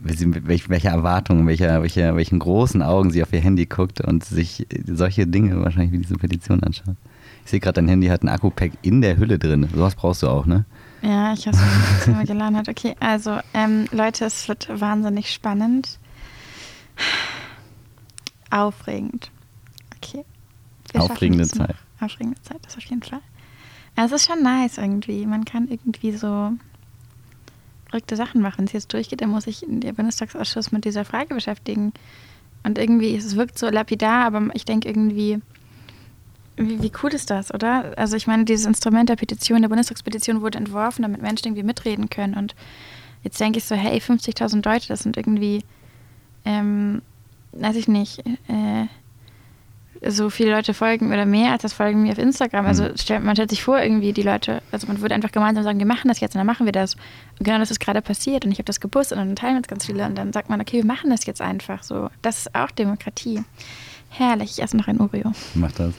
welche Erwartungen, welche, welche, welchen großen Augen sie auf ihr Handy guckt und sich solche Dinge wahrscheinlich wie diese Petition anschaut. Ich sehe gerade, dein Handy hat ein Akku-Pack in der Hülle drin. Sowas brauchst du auch, ne? Ja, ich habe es mal geladen hat. Okay, also ähm, Leute, es wird wahnsinnig spannend. Aufregend. Okay. Aufregende Zeit. Aufregende Zeit, das auf jeden Fall. Es ist schon nice irgendwie. Man kann irgendwie so verrückte Sachen machen. Wenn es jetzt durchgeht, dann muss sich der Bundestagsausschuss mit dieser Frage beschäftigen. Und irgendwie, es wirkt so lapidar, aber ich denke irgendwie, wie, wie, cool ist das, oder? Also ich meine, dieses Instrument der Petition, der Bundestagspetition wurde entworfen, damit Menschen irgendwie mitreden können. Und jetzt denke ich so, hey, 50.000 Leute, das sind irgendwie, ähm, weiß ich nicht, äh, so viele Leute folgen oder mehr als das folgen mir auf Instagram. Also mhm. stellt, man stellt sich vor, irgendwie die Leute, also man würde einfach gemeinsam sagen, wir machen das jetzt und dann machen wir das. Und genau das ist gerade passiert und ich habe das gepostet und dann teilen wir es ganz viele und dann sagt man, okay, wir machen das jetzt einfach so. Das ist auch Demokratie. Herrlich, ich esse noch ein Oreo. Mach das.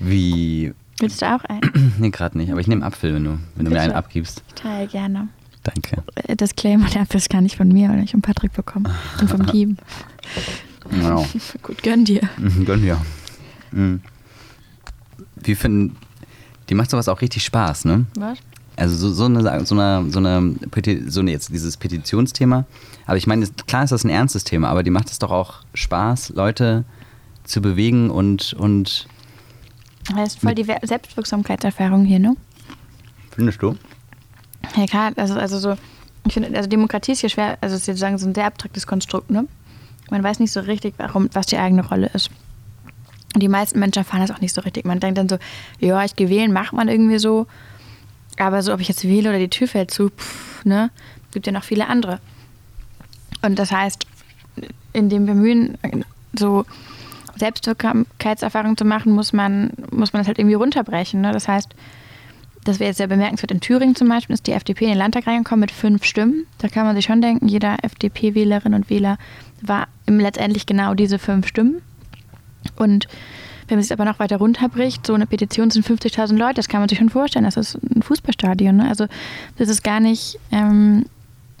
Wie. Willst du auch einen? nee, gerade nicht, aber ich nehme Apfel, wenn du, wenn du mir einen abgibst. Teile gerne. Danke. Äh, Disclaimer, der Apfel ist gar nicht von mir, weil ich von Patrick bekommen und vom Team. Genau. Gut, gönn dir. Mhm, gönn dir. Mhm. Wie finden, die macht sowas auch richtig Spaß, ne? Was? Also so, so eine, so eine, so eine, so eine jetzt dieses Petitionsthema. Aber ich meine, klar ist das ein ernstes Thema, aber die macht es doch auch Spaß, Leute zu bewegen und, und das ist voll die Selbstwirksamkeitserfahrung hier, ne? Findest du? Ja, klar, also, also so, ich finde, also Demokratie ist hier schwer, also ist sozusagen so ein sehr abstraktes Konstrukt, ne? Man weiß nicht so richtig, warum, was die eigene Rolle ist. Und die meisten Menschen erfahren das auch nicht so richtig. Man denkt dann so, ja, ich gehe wählen, macht man irgendwie so. Aber so, ob ich jetzt wähle oder die Tür fällt zu, pff, ne, gibt ja noch viele andere. Und das heißt, in dem Bemühen, so Selbstwirksamkeitserfahrung zu machen, muss man, muss man das halt irgendwie runterbrechen. Ne? Das heißt, das wäre jetzt sehr bemerkenswert. In Thüringen zum Beispiel ist die FDP in den Landtag reingekommen mit fünf Stimmen. Da kann man sich schon denken, jeder FDP-Wählerin und Wähler war letztendlich genau diese fünf Stimmen. Und wenn man sich aber noch weiter runterbricht, so eine Petition sind 50.000 Leute, das kann man sich schon vorstellen. Das ist ein Fußballstadion. Ne? Also das ist gar nicht, ähm,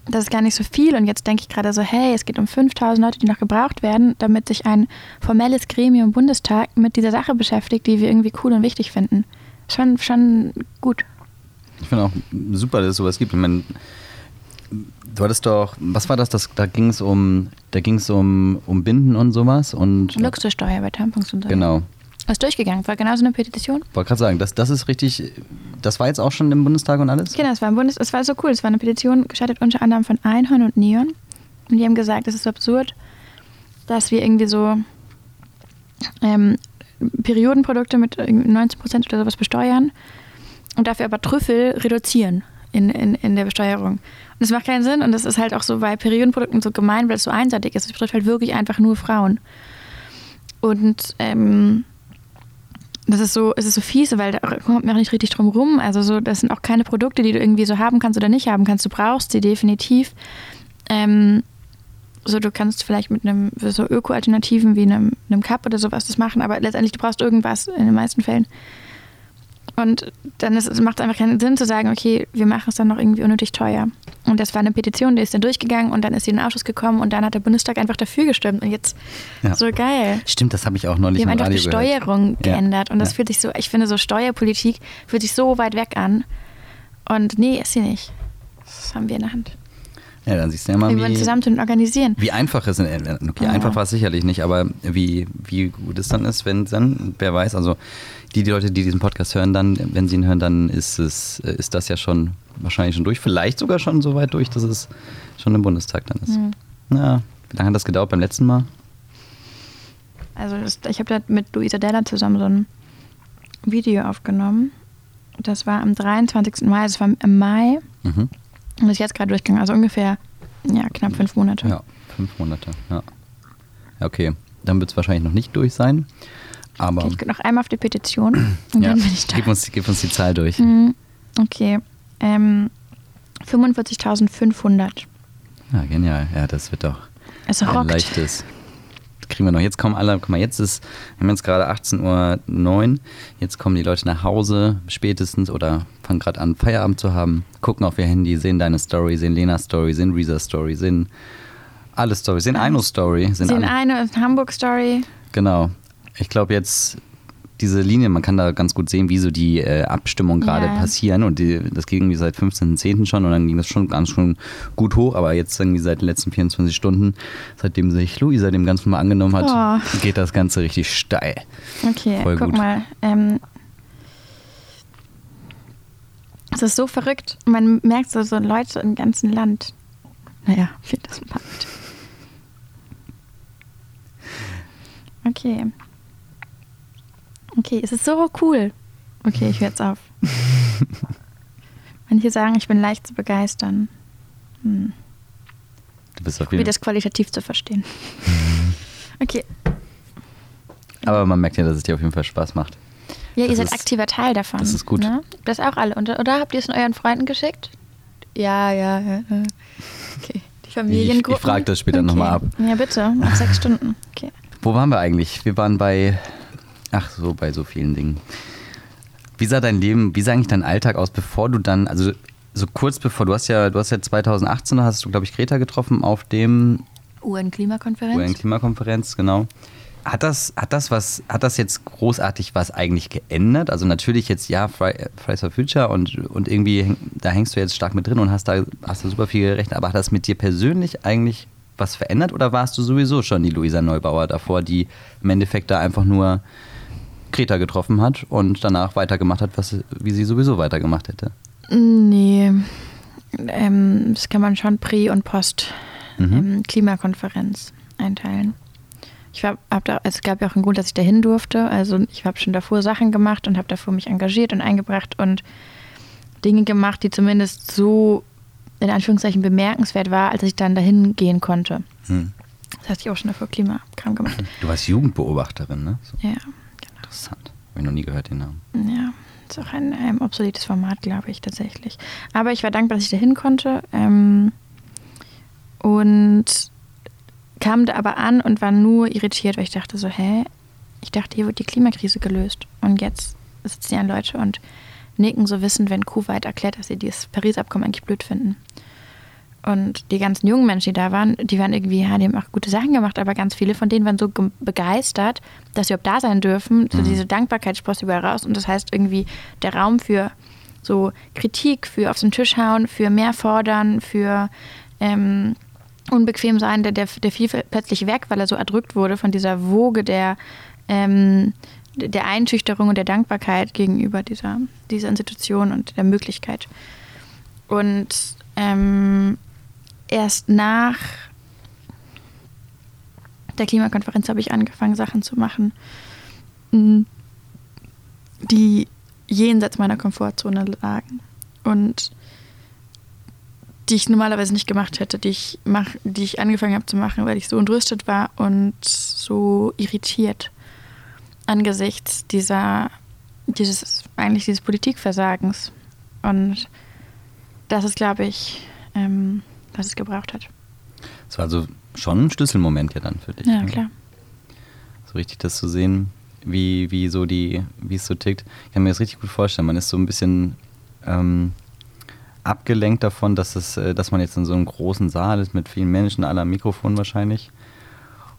das ist gar nicht so viel. Und jetzt denke ich gerade so, hey, es geht um 5.000 Leute, die noch gebraucht werden, damit sich ein formelles Gremium Bundestag mit dieser Sache beschäftigt, die wir irgendwie cool und wichtig finden. Schon, schon gut. Ich finde auch super, dass es sowas gibt. Ich meine, du hattest doch, was war das? das da ging es um, da ging es um, um Binden und sowas und. Luxussteuer bei Tampons und so. Genau. Was durchgegangen? War genau so eine Petition? Wollte gerade sagen, das, das ist richtig, das war jetzt auch schon im Bundestag und alles? Genau, es war im Bundes, es war so cool. Es war eine Petition, gestartet unter anderem von Einhorn und Neon. Und die haben gesagt, es ist absurd, dass wir irgendwie so ähm, Periodenprodukte mit 90 Prozent oder sowas besteuern und dafür aber Trüffel reduzieren in, in, in der Besteuerung. Und das macht keinen Sinn und das ist halt auch so bei Periodenprodukten so gemein, weil es so einseitig ist. Es betrifft halt wirklich einfach nur Frauen. Und ähm, das ist so, es ist so fies, weil da kommt man auch nicht richtig drum rum. Also so, das sind auch keine Produkte, die du irgendwie so haben kannst oder nicht haben kannst. Du brauchst sie definitiv. Ähm, so, du kannst vielleicht mit einem so Öko-Alternativen wie einem, einem Cup oder sowas das machen, aber letztendlich du brauchst irgendwas in den meisten Fällen. Und dann ist, macht es einfach keinen Sinn zu sagen, okay, wir machen es dann noch irgendwie unnötig teuer. Und das war eine Petition, die ist dann durchgegangen und dann ist sie in den Ausschuss gekommen und dann hat der Bundestag einfach dafür gestimmt. Und jetzt ja. so geil. Stimmt, das habe ich auch noch nicht Wir haben einfach die Steuerung gehört. geändert und das ja. fühlt sich so, ich finde so Steuerpolitik fühlt sich so weit weg an. Und nee, ist sie nicht. Das haben wir in der Hand. Ja, dann siehst du ja mal, Wie wie, zusammen tun und organisieren. wie einfach es ist. Okay, Ja. einfach war es sicherlich nicht, aber wie, wie gut es dann ist, wenn dann, wer weiß, also die, die Leute, die diesen Podcast hören, dann, wenn sie ihn hören, dann ist es, ist das ja schon wahrscheinlich schon durch. Vielleicht sogar schon so weit durch, dass es schon im Bundestag dann ist. Mhm. Ja, wie lange hat das gedauert beim letzten Mal? Also das, ich habe da mit Luisa Della zusammen so ein Video aufgenommen. Das war am 23. Mai, das war im Mai. Mhm. Ist jetzt gerade durchgegangen, also ungefähr ja, knapp fünf Monate. Ja, fünf Monate. Ja, okay. Dann wird es wahrscheinlich noch nicht durch sein. Aber Okay, ich gehe noch einmal auf die Petition und ja, dann bin ich da. gib, uns, gib uns die Zahl durch. Mhm. Okay. Ähm, 45.500. Ja, genial. Ja, das wird doch Es ein rockt. leichtes. Kriegen wir noch. Jetzt kommen alle, guck mal, jetzt ist, wir haben jetzt gerade 18.09 Uhr. Jetzt kommen die Leute nach Hause spätestens oder fangen gerade an, Feierabend zu haben, gucken auf ihr Handy, sehen deine Story, sehen Lenas Story, sehen Reese's Story, sehen alle Stories, sehen Einos Story. Sehen Sehen eine ist Hamburg-Story. Genau. Ich glaube jetzt diese Linie, man kann da ganz gut sehen, wie so die äh, Abstimmungen gerade Ja. passieren und die, das ging irgendwie seit 15.10. schon und dann ging das schon ganz schon gut hoch, aber jetzt irgendwie seit den letzten 24 Stunden, seitdem sich Luisa dem Ganzen mal angenommen hat, Oh. geht das Ganze richtig steil. Okay, Voll guck gut. mal. Ähm, es ist so verrückt. Man merkt so, so Leute im ganzen Land. Naja, wie das macht. Okay. Okay, es ist so cool. Okay, ich höre jetzt auf. Manche sagen, ich bin leicht zu begeistern. Hm. Du bist auf Wie jeden das qualitativ zu verstehen. Okay. Aber man merkt ja, dass es dir auf jeden Fall Spaß macht. Ja, ihr Das seid ist- aktiver Teil davon. das ist gut. Ne? Das auch alle. Und, oder habt ihr es euren Freunden geschickt? Ja, ja, ja. Okay. Die Familiengruppen. Ich- ich frag das später noch mal ab. Ja, bitte. Nach sechs Stunden. Okay. Wo waren wir eigentlich? Wir waren bei, ach so, bei so vielen Dingen. Wie sah dein Leben, wie sah eigentlich dein Alltag aus, bevor du dann, also so kurz bevor, du hast ja, du hast ja 2018, da hast du, glaube ich, Greta getroffen auf dem UN-Klimakonferenz. UN-Klimakonferenz, genau. Hat das, hat das was, hat das jetzt großartig was eigentlich geändert? Also natürlich jetzt ja Fri- Fridays for Future und, und irgendwie häng- da hängst du jetzt stark mit drin und hast da, hast da super viel gerechnet, aber hat das mit dir persönlich eigentlich was verändert oder warst du sowieso schon die Luisa Neubauer davor, die im Endeffekt da einfach nur Greta getroffen hat und danach weitergemacht hat, was, wie sie sowieso weitergemacht hätte? Nee. Ähm, das kann man schon Prä- und Mhm. Post-Klimakonferenz einteilen. Ich war, hab da, es gab ja auch einen Grund, dass ich dahin durfte. Also ich habe schon davor Sachen gemacht und habe davor mich engagiert und eingebracht und Dinge gemacht, die zumindest so in Anführungszeichen bemerkenswert war, als ich dann dahin gehen konnte. Hm. Das heißt, ich auch schon davor Klimakram gemacht. Du warst Jugendbeobachterin, ne? So, Ja, interessant. Habe ich noch nie gehört, den Namen. Ja, ist auch ein ähm, obsoletes Format, glaube ich, tatsächlich. Aber ich war dankbar, dass ich dahin konnte. Ähm, und kam da aber an und war nur irritiert, weil ich dachte so, hä? Ich dachte, hier wird die Klimakrise gelöst. Und jetzt sitzen ja Leute und nicken so wissend, wenn Kuwait erklärt, dass sie dieses Paris-Abkommen eigentlich blöd finden. Und die ganzen jungen Menschen, die da waren, die waren irgendwie, ja, die haben auch gute Sachen gemacht, aber ganz viele von denen waren so ge- begeistert, dass sie überhaupt da sein dürfen. So diese Dankbarkeit sproßt überall raus. Und das heißt irgendwie der Raum für so Kritik, für auf den Tisch hauen, für mehr fordern, für ähm, unbequem sein, der, der, der fiel plötzlich weg, weil er so erdrückt wurde von dieser Woge der, ähm, der Einschüchterung und der Dankbarkeit gegenüber dieser, dieser Institution und der Möglichkeit. Und ähm, erst nach der Klimakonferenz habe ich angefangen, Sachen zu machen, mh, die jenseits meiner Komfortzone lagen. Und die ich normalerweise nicht gemacht hätte, die ich, mach, die ich angefangen habe zu machen, weil ich so entrüstet war und so irritiert angesichts dieser, dieses, eigentlich dieses Politikversagens. Und das ist, glaube ich, ähm, was es gebraucht hat. Das war also schon ein Schlüsselmoment ja dann für dich. Ja, ne? klar. So richtig das zu sehen, wie, wie so die, wie es so tickt. Ich kann mir das richtig gut vorstellen. Man ist so ein bisschen ähm, abgelenkt davon, dass es, äh, dass man jetzt in so einem großen Saal ist mit vielen Menschen, aller Mikrofon wahrscheinlich.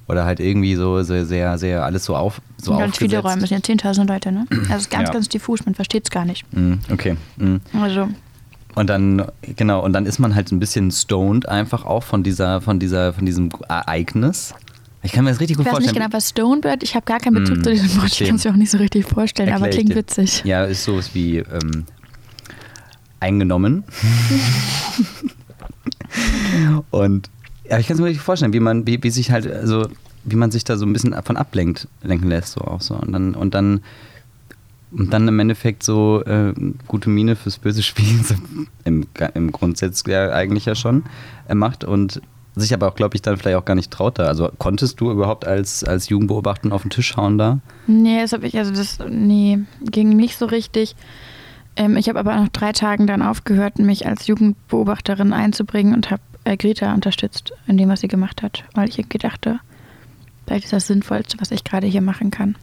Oder halt irgendwie so sehr, sehr, sehr alles so auf so ganz viele aufgesetzt. Räume, es sind ja 10.000 Leute, ne? Also ganz, Ja. ganz diffus, man versteht es gar nicht. Mm, okay. Mm. Also Und dann, genau, und dann ist man halt ein bisschen stoned einfach auch von dieser, von dieser, von diesem Ereignis. Ich kann mir das richtig gut ich weiß vorstellen. nicht genau, was Stoned wird. Ich habe gar keinen Bezug Mm, zu diesem Wort. Ich kann es mir auch nicht so richtig vorstellen, aber Erklär ich klingt witzig. Ja, ist sowas wie ähm, eingenommen. und ja, ich kann es mir richtig vorstellen, wie man, wie, wie sich halt, also wie man sich da so ein bisschen davon ablenkt, lenken lässt, so auch so. Und dann, und dann, und dann im Endeffekt so äh, gute Miene fürs böse Spiel, im, im Grundsatz ja eigentlich ja schon, äh, macht und sich aber auch, glaube ich, dann vielleicht auch gar nicht traut da. Also konntest du überhaupt als, als Jugendbeobachten auf den Tisch hauen da? Nee, das habe ich, also das, nee, ging nicht so richtig. Ähm, ich habe aber nach drei Tagen dann aufgehört, mich als Jugendbeobachterin einzubringen und habe äh, Greta unterstützt in dem, was sie gemacht hat, weil ich irgendwie dachte, vielleicht ist das Sinnvollste, was ich gerade hier machen kann.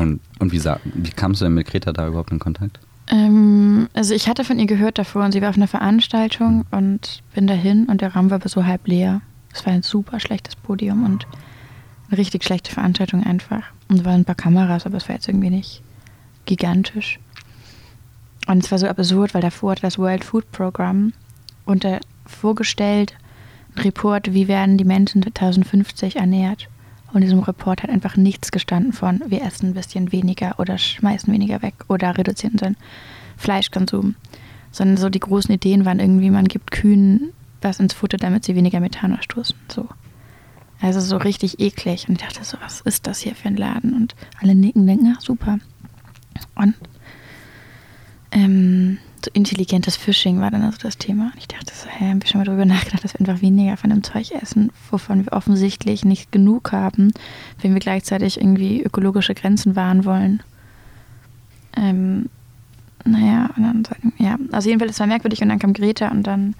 Und, und wie, wie kamst du denn mit Greta da überhaupt in Kontakt? Ähm, also ich hatte von ihr gehört davor und sie war auf einer Veranstaltung und bin dahin und der Raum war aber so halb leer. Es war ein super schlechtes Podium und eine richtig schlechte Veranstaltung einfach. Und es waren ein paar Kameras, aber es war jetzt irgendwie nicht gigantisch. Und es war so absurd, weil davor hatte das World Food Program unter vorgestellt, ein Report, wie werden die Menschen 2050 ernährt. Und in diesem Report hat einfach nichts gestanden von, wir essen ein bisschen weniger oder schmeißen weniger weg oder reduzieren unseren Fleischkonsum. Sondern so die großen Ideen waren irgendwie, man gibt Kühen was ins Futter, damit sie weniger Methan ausstoßen. So. Also so richtig eklig. Und ich dachte so, was ist das hier für ein Laden? Und alle nicken, denken, ach super. Und ähm, so intelligentes Phishing war dann also das Thema. Und ich dachte so, hä, haben wir schon mal darüber nachgedacht, dass wir einfach weniger von dem Zeug essen, wovon wir offensichtlich nicht genug haben, wenn wir gleichzeitig irgendwie ökologische Grenzen wahren wollen. Ähm, naja, und dann, sagen- ja, also jedenfalls, es war merkwürdig und dann kam Greta und dann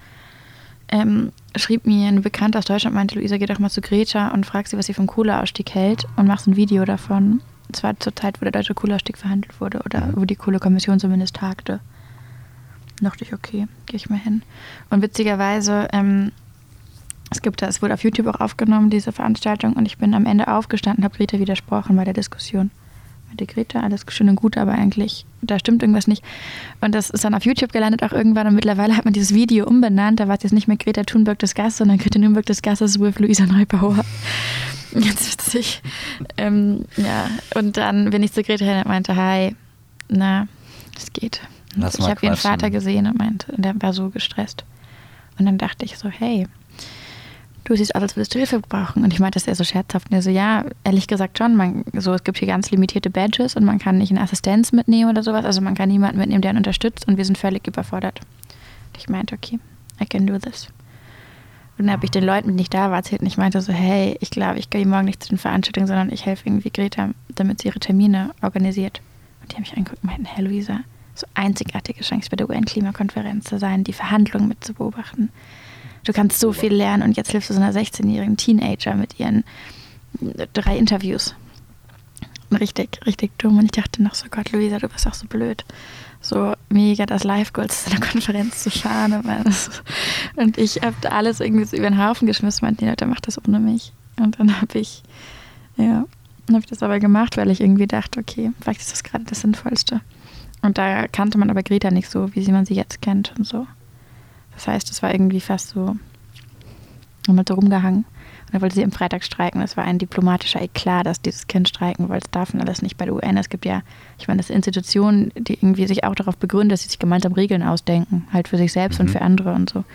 ähm, schrieb mir eine Bekannte aus Deutschland, meinte, Luisa, geh doch mal zu Greta und frag sie, was sie vom Kohleausstieg hält und machst ein Video davon. Es war zur Zeit, wo der deutsche Kohleausstieg verhandelt wurde oder wo die Kohlekommission zumindest tagte. Dachte ich, okay, gehe ich mal hin. Und witzigerweise, ähm, es gibt da, es wurde auf YouTube auch aufgenommen, diese Veranstaltung, und ich bin am Ende aufgestanden, habe Greta widersprochen bei der Diskussion. Meinte Greta, alles schön und gut, aber eigentlich, da stimmt irgendwas nicht. Und das ist dann auf YouTube gelandet auch irgendwann und mittlerweile hat man dieses Video umbenannt. Da war es jetzt nicht mehr Greta Thunberg des Gastes, sondern Greta Thunberg des Gastes with Luisa Neubauer. Ganz witzig. Ähm, ja, und dann bin ich zu Greta hin und meinte, hi, na, es geht. Lass ich habe ihren. Vater gesehen und meinte, der war so gestresst. Und dann dachte ich so, hey, du siehst aus, als würdest du Hilfe brauchen. Und ich meinte das eher so scherzhaft. Und er so, ja, ehrlich gesagt schon. Man, so, es gibt hier ganz limitierte Badges und man kann nicht eine Assistenz mitnehmen oder sowas. Also man kann niemanden mitnehmen, der einen unterstützt und wir sind völlig überfordert. Und ich meinte, okay, I can do this. Und dann habe ich den Leuten, die nicht da war, erzählt und ich meinte so, hey, ich glaube, ich gehe morgen nicht zu den Veranstaltungen, sondern ich helfe irgendwie Greta, damit sie ihre Termine organisiert. Und die haben mich angeguckt und meinten, hey Luisa, so einzigartige Chance bei der UN-Klimakonferenz zu sein, die Verhandlungen mit zu beobachten. Du kannst so viel lernen und jetzt hilfst du so einer 16-jährigen Teenager mit ihren drei Interviews. Richtig, richtig dumm. Und ich dachte noch so, Gott, Luisa, du bist auch so blöd. So mega das Live-Goals zu einer Konferenz zu fahren. Und, ich habe da alles irgendwie so über den Haufen geschmissen. Meinten die Leute, mach das ohne mich. Und dann habe ich, ja, habe ich das aber gemacht, weil ich irgendwie dachte, okay, vielleicht ist das gerade das Sinnvollste. Und da kannte man aber Greta nicht so, wie sie man sie jetzt kennt und so. Das heißt, es war irgendwie fast so, so rumgehangen. Und dann wollte sie am Freitag streiken. Das war ein diplomatischer Eklat, dass dieses Kind streiken wollte. Das darf man alles nicht bei der UN. Es gibt ja, ich meine, das Institutionen, die irgendwie sich auch darauf begründen, dass sie sich gemeinsam Regeln ausdenken. Halt für sich selbst und Mhm. für andere und so.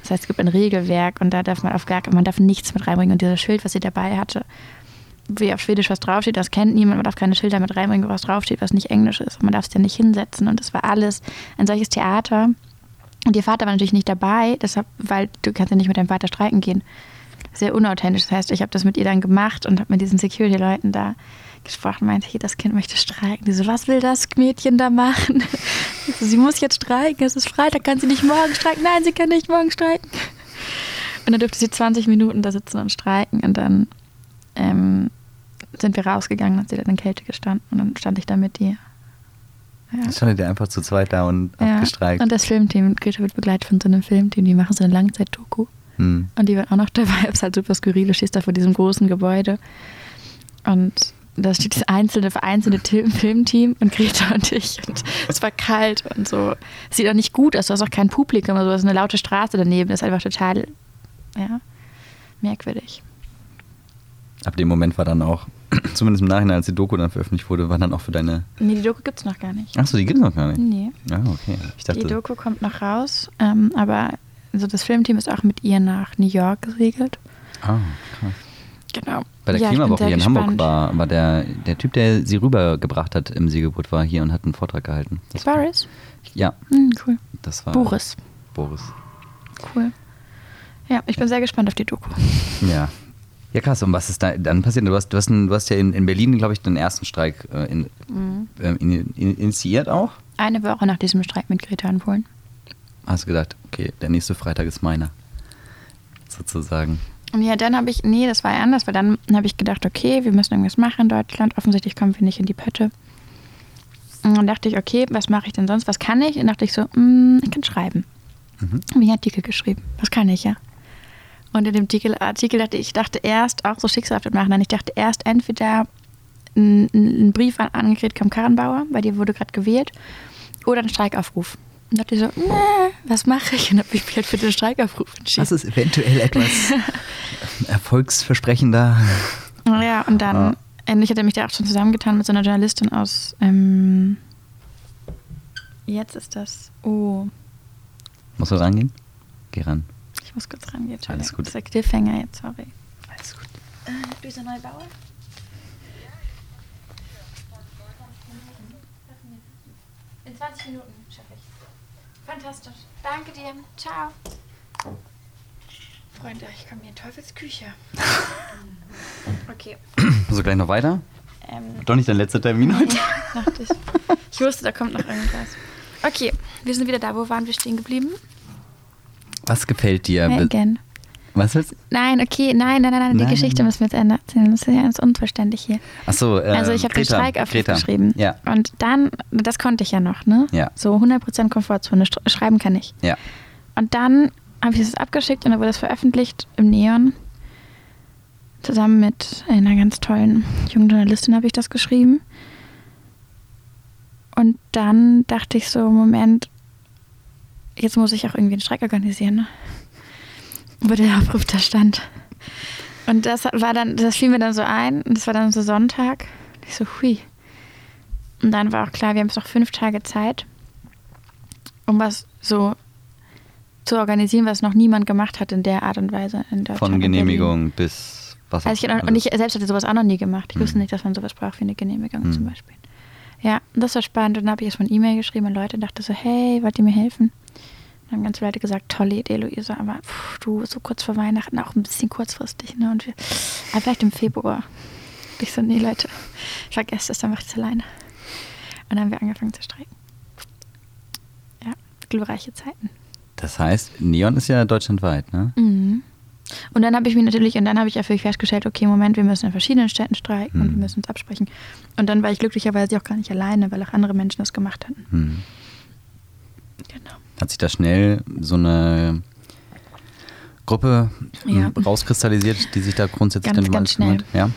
Das heißt, es gibt ein Regelwerk und da darf man auf gar man darf nichts mit reinbringen. Und dieses Schild, was sie dabei hatte, wie auf Schwedisch was draufsteht, das kennt niemand. Man darf keine Schilder mit reinbringen, wo was draufsteht, was nicht Englisch ist. Und man darf es ja nicht hinsetzen. Und das war alles ein solches Theater. Und ihr Vater war natürlich nicht dabei, deshalb, weil du kannst ja nicht mit deinem Vater streiken gehen. Sehr unauthentisch. Das heißt, ich habe das mit ihr dann gemacht und habe mit diesen Security-Leuten da gesprochen, meinte, hier, das Kind möchte streiken. Die so, was will das Mädchen da machen? Sie muss jetzt streiken, es ist Freitag, kann sie nicht morgen streiken? Nein, sie kann nicht morgen streiken. Und dann durfte sie 20 Minuten da sitzen und streiken und dann ähm, sind wir rausgegangen und sie hat in Kälte gestanden und dann stand ich da mit ihr. Ja. Standet ihr einfach zu zweit da und Ja. habt gestreikt. Und das Filmteam, Greta wird begleitet von so einem Filmteam, die machen so eine Langzeit-Doku. Hm. Und die waren auch noch dabei. Es ist halt super skurril. Du stehst da vor diesem großen Gebäude. Und da steht das einzelne, vereinzelte Filmteam und Greta und ich. Und es war kalt und so. Es sieht auch nicht gut aus, du hast auch kein Publikum, also es ist eine laute Straße daneben. Das ist einfach total, ja, merkwürdig. Ab dem Moment war dann auch, zumindest im Nachhinein, als die Doku dann veröffentlicht wurde, war dann auch für deine. Nee, die Doku gibt es noch gar nicht. Achso, die gibt es noch gar nicht. Nee. Ja, okay. Ich dachte, Die Doku kommt noch raus, ähm, aber also das Filmteam ist auch mit ihr nach New York gesegelt. ah, krass. Genau. Bei der Ja, Klimawoche hier in Hamburg gespannt. war, war der, der Typ, der sie rübergebracht hat im Segelboot, war hier und hat einen Vortrag gehalten. Das war- Boris? Ja, Hm, cool. das war. Boris. Boris. Cool. Ja, ich bin sehr gespannt auf die Doku. Ja. Ja, krass. Und was ist da dann passiert? Du hast, du hast, einen, du hast ja in, in Berlin, glaube ich, den ersten Streik äh, in, Mhm. ähm, in, in, initiiert auch. Eine Woche nach diesem Streik mit Greta in Polen. Hast du gedacht, okay, der nächste Freitag ist meiner. Sozusagen. Und ja, dann habe ich, nee, das war anders, weil dann habe ich gedacht, okay, wir müssen irgendwas machen in Deutschland. Offensichtlich kommen wir nicht in die Pötte. Und dann dachte ich, okay, was mache ich denn sonst? Was kann ich? Und dachte ich so, mm, ich kann schreiben. Mhm. Habe ich einen Artikel geschrieben. Was kann ich, ja? Und in dem Artikel, Artikel dachte ich, ich dachte erst, auch so schicksalhaft im Nachhinein, ich dachte erst entweder ein, ein Brief an Annegret Kamm-Karrenbauer, bei dir wurde gerade gewählt, oder ein Streikaufruf. Und dachte ich so, nee, was mache ich? Und habe ich mich halt für den Streikaufruf entschieden. Das ist eventuell etwas erfolgsversprechender. Ja, und dann, ähm, ich hatte mich da auch schon zusammengetan mit so einer Journalistin aus, ähm, jetzt ist das, oh, Musst du rangehen? Geh ran. Ich muss kurz rangehen. Alles gut. Ist der Cliffhanger jetzt, sorry. Alles gut. Äh, Luisa Neubauer? In 20 Minuten schaffe ich. Fantastisch. Danke dir. Ciao. Freunde, ich komme hier in Teufels Küche. Okay. Musst du gleich noch weiter? Ähm, Doch nicht dein letzter Termin heute? dachte ich. Ich wusste, da kommt noch irgendwas. Okay, wir sind wieder da. Wo waren wir stehen geblieben? Was gefällt dir? Megan. Was willst du? Nein, okay, nein, nein, nein, nein, die Nein, Geschichte nein. müssen wir jetzt ändern. Das ist ja ganz unverständlich hier. Achso, äh, Also ich habe den Streik aufgeschrieben. Ja, Und dann, das konnte ich ja noch, ne? Ja. So 100% Komfortzone. Schreiben kann ich. ja. Und dann habe ich das abgeschickt und dann wurde es veröffentlicht im Neon. Zusammen mit einer ganz tollen jungen Journalistin habe ich das geschrieben. Und dann dachte ich so, Moment, jetzt muss ich auch irgendwie einen Streik organisieren, ne? Wo der Aufruf da stand. Und das war dann, das fiel mir dann so ein, und das war dann so Sonntag. Und ich so, hui. Und dann war auch klar, wir haben jetzt noch fünf Tage Zeit, um was so zu organisieren, was noch niemand gemacht hat in der Art und Weise in Deutschland. Von. Genehmigung bis was Also ich, und ich selbst hatte sowas auch noch nie gemacht. Ich Mhm. wusste nicht, dass man sowas braucht wie eine Genehmigung Mhm. zum Beispiel. Ja, und das war spannend. Und dann habe ich erstmal eine E-Mail geschrieben an Leute und dachte so, hey, wollt ihr mir helfen? Haben ganz viele Leute gesagt, tolle Idee, Luisa, aber pff, du, so kurz vor Weihnachten, auch ein bisschen kurzfristig. Ne? Und wir, aber vielleicht im Februar. Und ich so, nee, Leute, vergesst es, dann mache ich es alleine. Und dann haben wir angefangen zu streiken. Ja, glorreiche Zeiten. Das heißt, Neon ist ja deutschlandweit, ne? Mhm. Und dann habe ich mich natürlich, und dann habe ich ja für mich festgestellt, okay, Moment, wir müssen in verschiedenen Städten streiken und Mhm. wir müssen uns absprechen. Und dann war ich glücklicherweise auch gar nicht alleine, weil auch andere Menschen das gemacht hatten. Hm. Genau. Hat sich da schnell so eine Gruppe Ja. m, rauskristallisiert, die sich da grundsätzlich Ganz, dann ganz kümmert? Ja.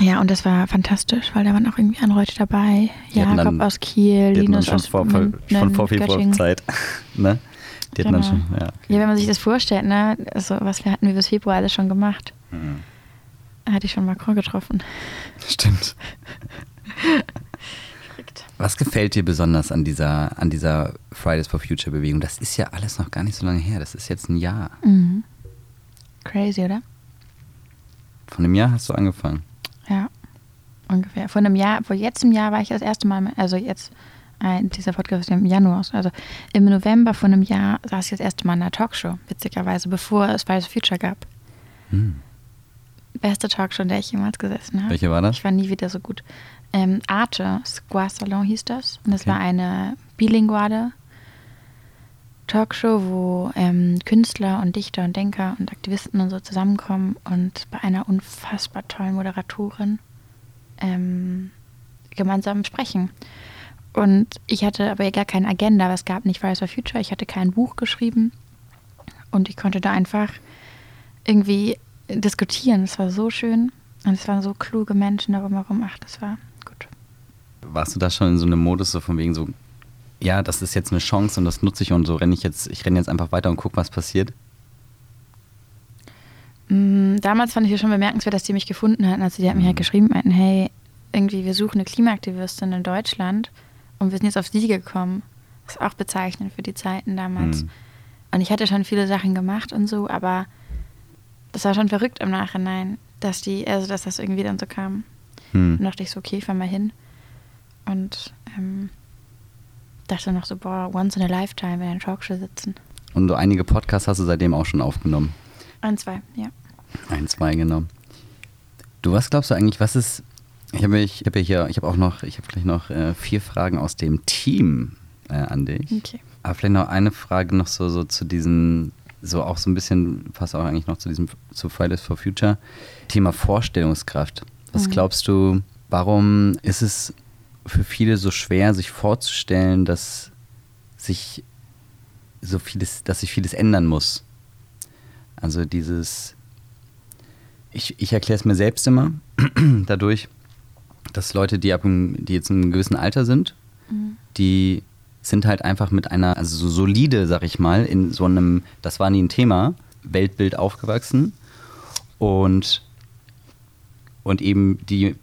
Ja, und das war fantastisch, weil da waren auch irgendwie andere Leute dabei. Die Jakob dann- aus Kiel, Linus schon aus vor, München, schon vor Göttingen. Zeit. ne? Die dann Genau. schon, ja. Ja, wenn man sich das vorstellt, ne, also was wir hatten wir bis Februar alles schon gemacht. Mhm. Da hatte ich schon Macron getroffen. Stimmt. Was gefällt dir besonders an dieser, an dieser Fridays for Future Bewegung? Das ist ja alles noch gar nicht so lange her. Das ist jetzt ein Jahr. Mhm. Crazy, oder? Von einem Jahr hast du angefangen. Ja, ungefähr. Vor einem Jahr, vor jetzt im Jahr war ich das erste Mal, also jetzt, äh, dieser Podcast ist im Januar, also im November vor einem Jahr saß ich das erste Mal in einer Talkshow, witzigerweise, bevor es Fridays for Future gab. Hm. Beste Talkshow, in der ich jemals gesessen habe. Welche war das? Ich war nie wieder so gut. Ähm, Arte, Square Salon hieß das. Und das Okay. war eine bilinguale Talkshow, wo ähm, Künstler und Dichter und Denker und Aktivisten und so zusammenkommen und bei einer unfassbar tollen Moderatorin ähm, gemeinsam sprechen. Und ich hatte aber gar keine Agenda, weil es gab nicht Fridays for Future. Ich hatte kein Buch geschrieben und ich konnte da einfach irgendwie diskutieren. Es war so schön. Und es waren so kluge Menschen darum herum. Ach, das war. Warst du da schon in so einem Modus, so von wegen so, ja, das ist jetzt eine Chance und das nutze ich und so renne ich jetzt, ich renne jetzt einfach weiter und gucke, was passiert? Mm, damals fand ich es schon bemerkenswert, dass die mich gefunden hatten. Also die hatten mhm. mir halt geschrieben, meinten, hey, irgendwie, wir suchen eine Klimaaktivistin in Deutschland und wir sind jetzt auf sie gekommen. Das ist auch bezeichnend für die Zeiten damals. Mhm. Und ich hatte schon viele Sachen gemacht und so, aber das war schon verrückt im Nachhinein, dass die, also dass das irgendwie dann so kam. Mhm. Und dachte ich so, okay, fahr mal hin. Und ähm, dachte noch so, boah, once in a lifetime in einer Talkshow sitzen. Und so einige Podcasts hast du seitdem auch schon aufgenommen? Ein, zwei, ja. Ein, zwei, genau. Du, was glaubst du eigentlich, was ist, ich habe ich hab hier, ich habe auch noch, ich habe gleich noch äh, vier Fragen aus dem Team äh, an dich. Okay. Aber vielleicht noch eine Frage noch so, so zu diesen, so auch so ein bisschen, passt auch eigentlich noch zu diesem, zu Fridays for Future, Thema Vorstellungskraft. Was mhm. glaubst du, warum ist es für viele so schwer, sich vorzustellen, dass sich so vieles, dass sich vieles ändern muss? Also dieses, ich, ich erkläre es mir selbst immer dadurch, dass Leute, die, ab die jetzt in einem gewissen Alter sind, mhm. die sind halt einfach mit einer, also so solide, sag ich mal, in so einem, das war nie ein Thema, Weltbild aufgewachsen und und eben die,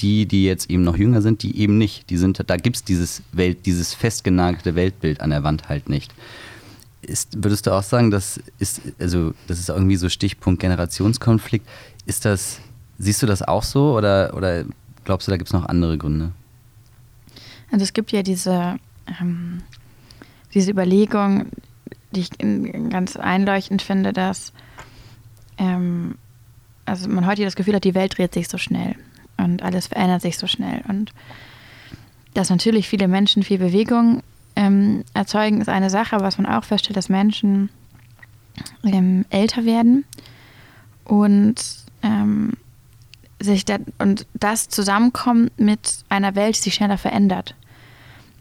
die, die jetzt eben noch jünger sind, die eben nicht. Die sind, da gibt es dieses Welt, dieses festgenagelte Weltbild an der Wand halt nicht. Ist, würdest du auch sagen, das ist, also das ist irgendwie so Stichpunkt Generationskonflikt. Ist das, siehst du das auch so oder, oder glaubst du, da gibt es noch andere Gründe? Also es gibt ja diese, ähm, diese Überlegung, die ich ganz einleuchtend finde, dass ähm, also man heute das Gefühl hat, die Welt dreht sich so schnell und alles verändert sich so schnell. Und dass natürlich viele Menschen viel Bewegung ähm, erzeugen, ist eine Sache, aber was man auch feststellt, dass Menschen ähm, älter werden und ähm, sich da, und das zusammenkommt mit einer Welt, die sich schneller verändert.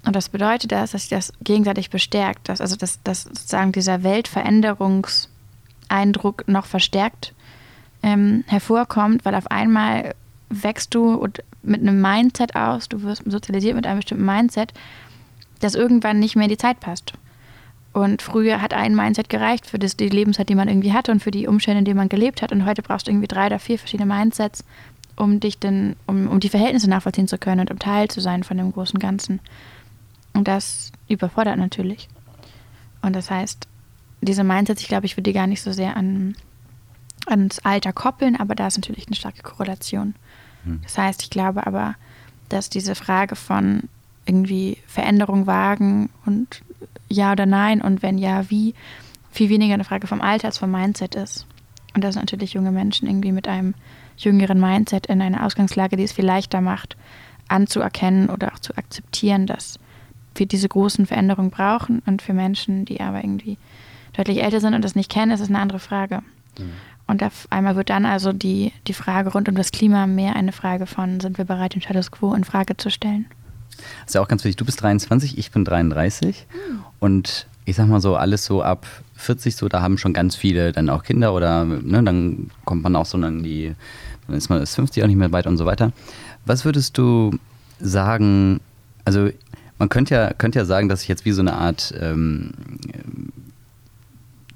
Und das bedeutet das, dass sich das gegenseitig bestärkt, dass also dass, dass sozusagen dieser Weltveränderungseindruck noch verstärkt ähm, hervorkommt, weil auf einmal wächst du mit einem Mindset aus, du wirst sozialisiert mit einem bestimmten Mindset, das irgendwann nicht mehr in die Zeit passt. Und früher hat ein Mindset gereicht für das, die Lebenszeit, die man irgendwie hatte und für die Umstände, in denen man gelebt hat. Und heute brauchst du irgendwie drei oder vier verschiedene Mindsets, um dich denn, um, um die Verhältnisse nachvollziehen zu können und um Teil zu sein von dem großen Ganzen. Und das überfordert natürlich. Und das heißt, diese Mindsets, ich glaube, ich würde die gar nicht so sehr an ans Alter koppeln, aber da ist natürlich eine starke Korrelation. Hm. Das heißt, ich glaube aber, dass diese Frage von irgendwie Veränderung wagen und ja oder nein und wenn ja, wie, viel weniger eine Frage vom Alter als vom Mindset ist. Und dass natürlich junge Menschen irgendwie mit einem jüngeren Mindset in einer Ausgangslage, die es viel leichter macht, anzuerkennen oder auch zu akzeptieren, dass wir diese großen Veränderungen brauchen. Und für Menschen, die aber irgendwie deutlich älter sind und das nicht kennen, ist es eine andere Frage. Mhm. Und auf einmal wird dann also die, die Frage rund um das Klima mehr eine Frage von, sind wir bereit, den Status quo in Frage zu stellen? Das ist ja auch ganz wichtig. Du bist 23, ich bin 33. Mhm. Und ich sag mal so, alles so ab 40, so, da haben schon ganz viele dann auch Kinder oder ne, dann kommt man auch so dann die, dann ist man ist 50 auch nicht mehr weit und so weiter. Was würdest du sagen, also man könnte ja, könnte ja sagen, dass ich jetzt wie so eine Art ähm,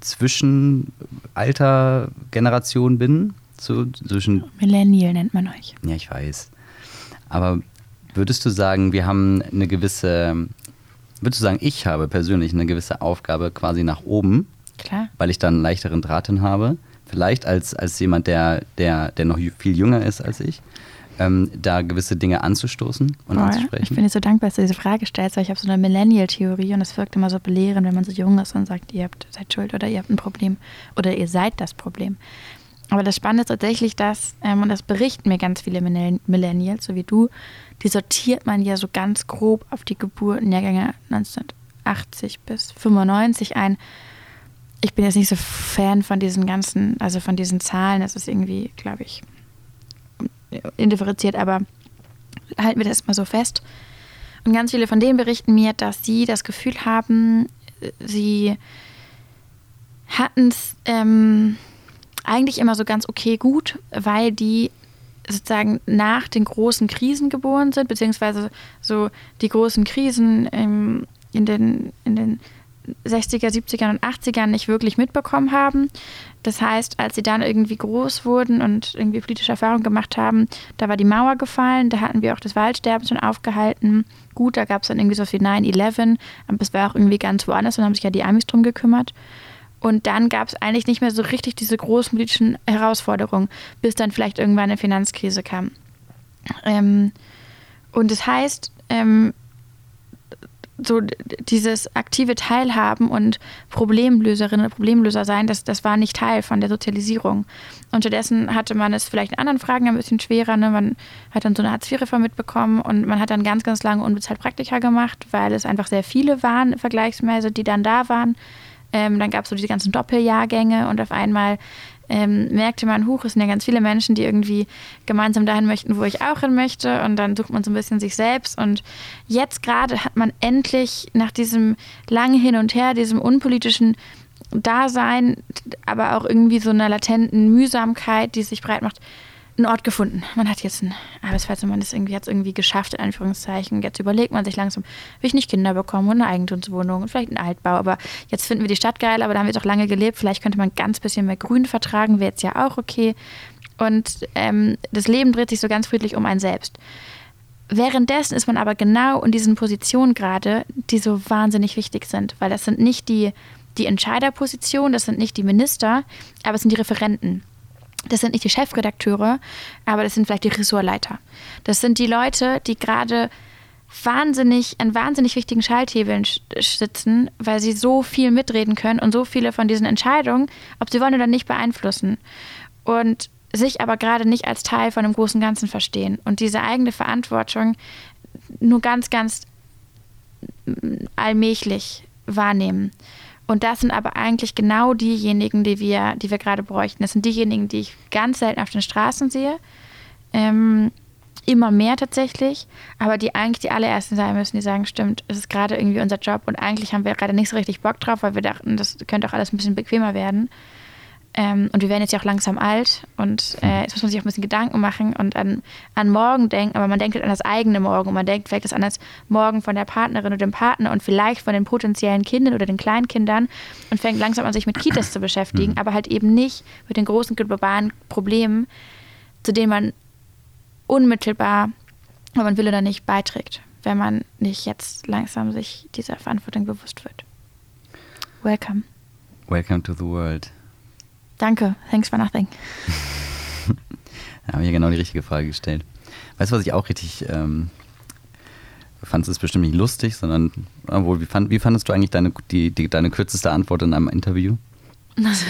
Zwischenalter-Generation bin. So, zwischen Millennial nennt man euch. Ja, ich weiß. Aber würdest du sagen, wir haben eine gewisse, würdest du sagen, ich habe persönlich eine gewisse Aufgabe quasi nach oben? Klar. Weil ich dann einen leichteren Draht hin habe. Vielleicht als, als jemand, der, der, der noch viel jünger ist als ich ähm, da gewisse Dinge anzustoßen und Boah, anzusprechen? Ich bin dir so dankbar, dass du diese Frage stellst, weil ich habe so eine Millennial-Theorie und es wirkt immer so belehrend, wenn man so jung ist und sagt, ihr habt, seid schuld oder ihr habt ein Problem oder ihr seid das Problem. Aber das Spannende ist tatsächlich, dass, ähm, und das berichten mir ganz viele Millennials, so wie du, die sortiert man ja so ganz grob auf die Geburtenjahrgänge 1980 bis 95 ein. Ich bin jetzt nicht so Fan von diesen ganzen, also von diesen Zahlen. Das ist irgendwie, glaube ich, indifferenziert, aber halten wir das mal so fest. Und ganz viele von denen berichten mir, dass sie das Gefühl haben, sie hatten es ähm, eigentlich immer so ganz okay gut, weil die sozusagen nach den großen Krisen geboren sind, beziehungsweise so die großen Krisen ähm, in den, in den 60er, 70er und 80ern nicht wirklich mitbekommen haben. Das heißt, als sie dann irgendwie groß wurden und irgendwie politische Erfahrungen gemacht haben, da war die Mauer gefallen, da hatten wir auch das Waldsterben schon aufgehalten. Gut, da gab es dann irgendwie so viel 9-11, aber es war auch irgendwie ganz woanders und haben sich ja die Amis drum gekümmert. Und dann gab es eigentlich nicht mehr so richtig diese großen politischen Herausforderungen, bis dann vielleicht irgendwann eine Finanzkrise kam. Ähm, und das heißt, ähm, so dieses aktive Teilhaben und Problemlöserinnen und Problemlöser sein, das, das war nicht Teil von der Sozialisierung. Unterdessen hatte man es vielleicht in anderen Fragen ein bisschen schwerer. Ne? Man hat dann so eine Hartz-IV-Reform mitbekommen und man hat dann ganz, ganz lange unbezahlt Praktika gemacht, weil es einfach sehr viele waren, vergleichsweise, die dann da waren. Ähm, dann gab es so diese ganzen Doppeljahrgänge und auf einmal ähm, merkte man, huch, es sind ja ganz viele Menschen, die irgendwie gemeinsam dahin möchten, wo ich auch hin möchte. Und dann sucht man so ein bisschen sich selbst. Und jetzt gerade hat man endlich nach diesem langen Hin und Her, diesem unpolitischen Dasein, aber auch irgendwie so einer latenten Mühsamkeit, die sich breit macht, einen Ort gefunden. Man hat jetzt ein Arbeitsplatz und man ist irgendwie, hat es irgendwie geschafft, in Anführungszeichen. Jetzt überlegt man sich langsam, will ich nicht Kinder bekommen und eine Eigentumswohnung und vielleicht einen Altbau. Aber jetzt finden wir die Stadt geil, aber da haben wir doch lange gelebt. Vielleicht könnte man ganz bisschen mehr Grün vertragen, wäre jetzt ja auch okay. Und ähm, das Leben dreht sich so ganz friedlich um einen selbst. Währenddessen ist man aber genau in diesen Positionen gerade, die so wahnsinnig wichtig sind, weil das sind nicht die, die Entscheiderpositionen, das sind nicht die Minister, aber es sind die Referenten. Das sind nicht die Chefredakteure, aber das sind vielleicht die Ressortleiter. Das sind die Leute, die gerade wahnsinnig an wahnsinnig wichtigen Schalthebeln sitzen, weil sie so viel mitreden können und so viele von diesen Entscheidungen, ob sie wollen oder nicht, beeinflussen. Und sich aber gerade nicht als Teil von einem großen Ganzen verstehen und diese eigene Verantwortung nur ganz, ganz allmählich wahrnehmen. Und das sind aber eigentlich genau diejenigen, die wir, die wir gerade bräuchten. Das sind diejenigen, die ich ganz selten auf den Straßen sehe. Ähm, immer mehr tatsächlich, aber die eigentlich die allerersten sein müssen, die sagen, stimmt, es ist gerade irgendwie unser Job und eigentlich haben wir gerade nicht so richtig Bock drauf, weil wir dachten, das könnte auch alles ein bisschen bequemer werden. Ähm, und wir werden jetzt ja auch langsam alt und äh, jetzt muss man sich auch ein bisschen Gedanken machen und an, an morgen denken, aber man denkt halt an das eigene Morgen und man denkt vielleicht das an das Morgen von der Partnerin oder dem Partner und vielleicht von den potenziellen Kindern oder den Kleinkindern und fängt langsam an, sich mit Kitas zu beschäftigen, mhm. aber halt eben nicht mit den großen globalen Problemen, zu denen man unmittelbar, ob man will oder nicht, beiträgt, wenn man nicht jetzt langsam sich dieser Verantwortung bewusst wird. Welcome. Welcome to the world. Danke, thanks for nothing. da habe ich ja genau die richtige Frage gestellt. Weißt du, was ich auch richtig ähm, fand, es bestimmt nicht lustig, sondern obwohl, wie, fand, wie fandest du eigentlich deine, die, die, deine kürzeste Antwort in einem Interview? das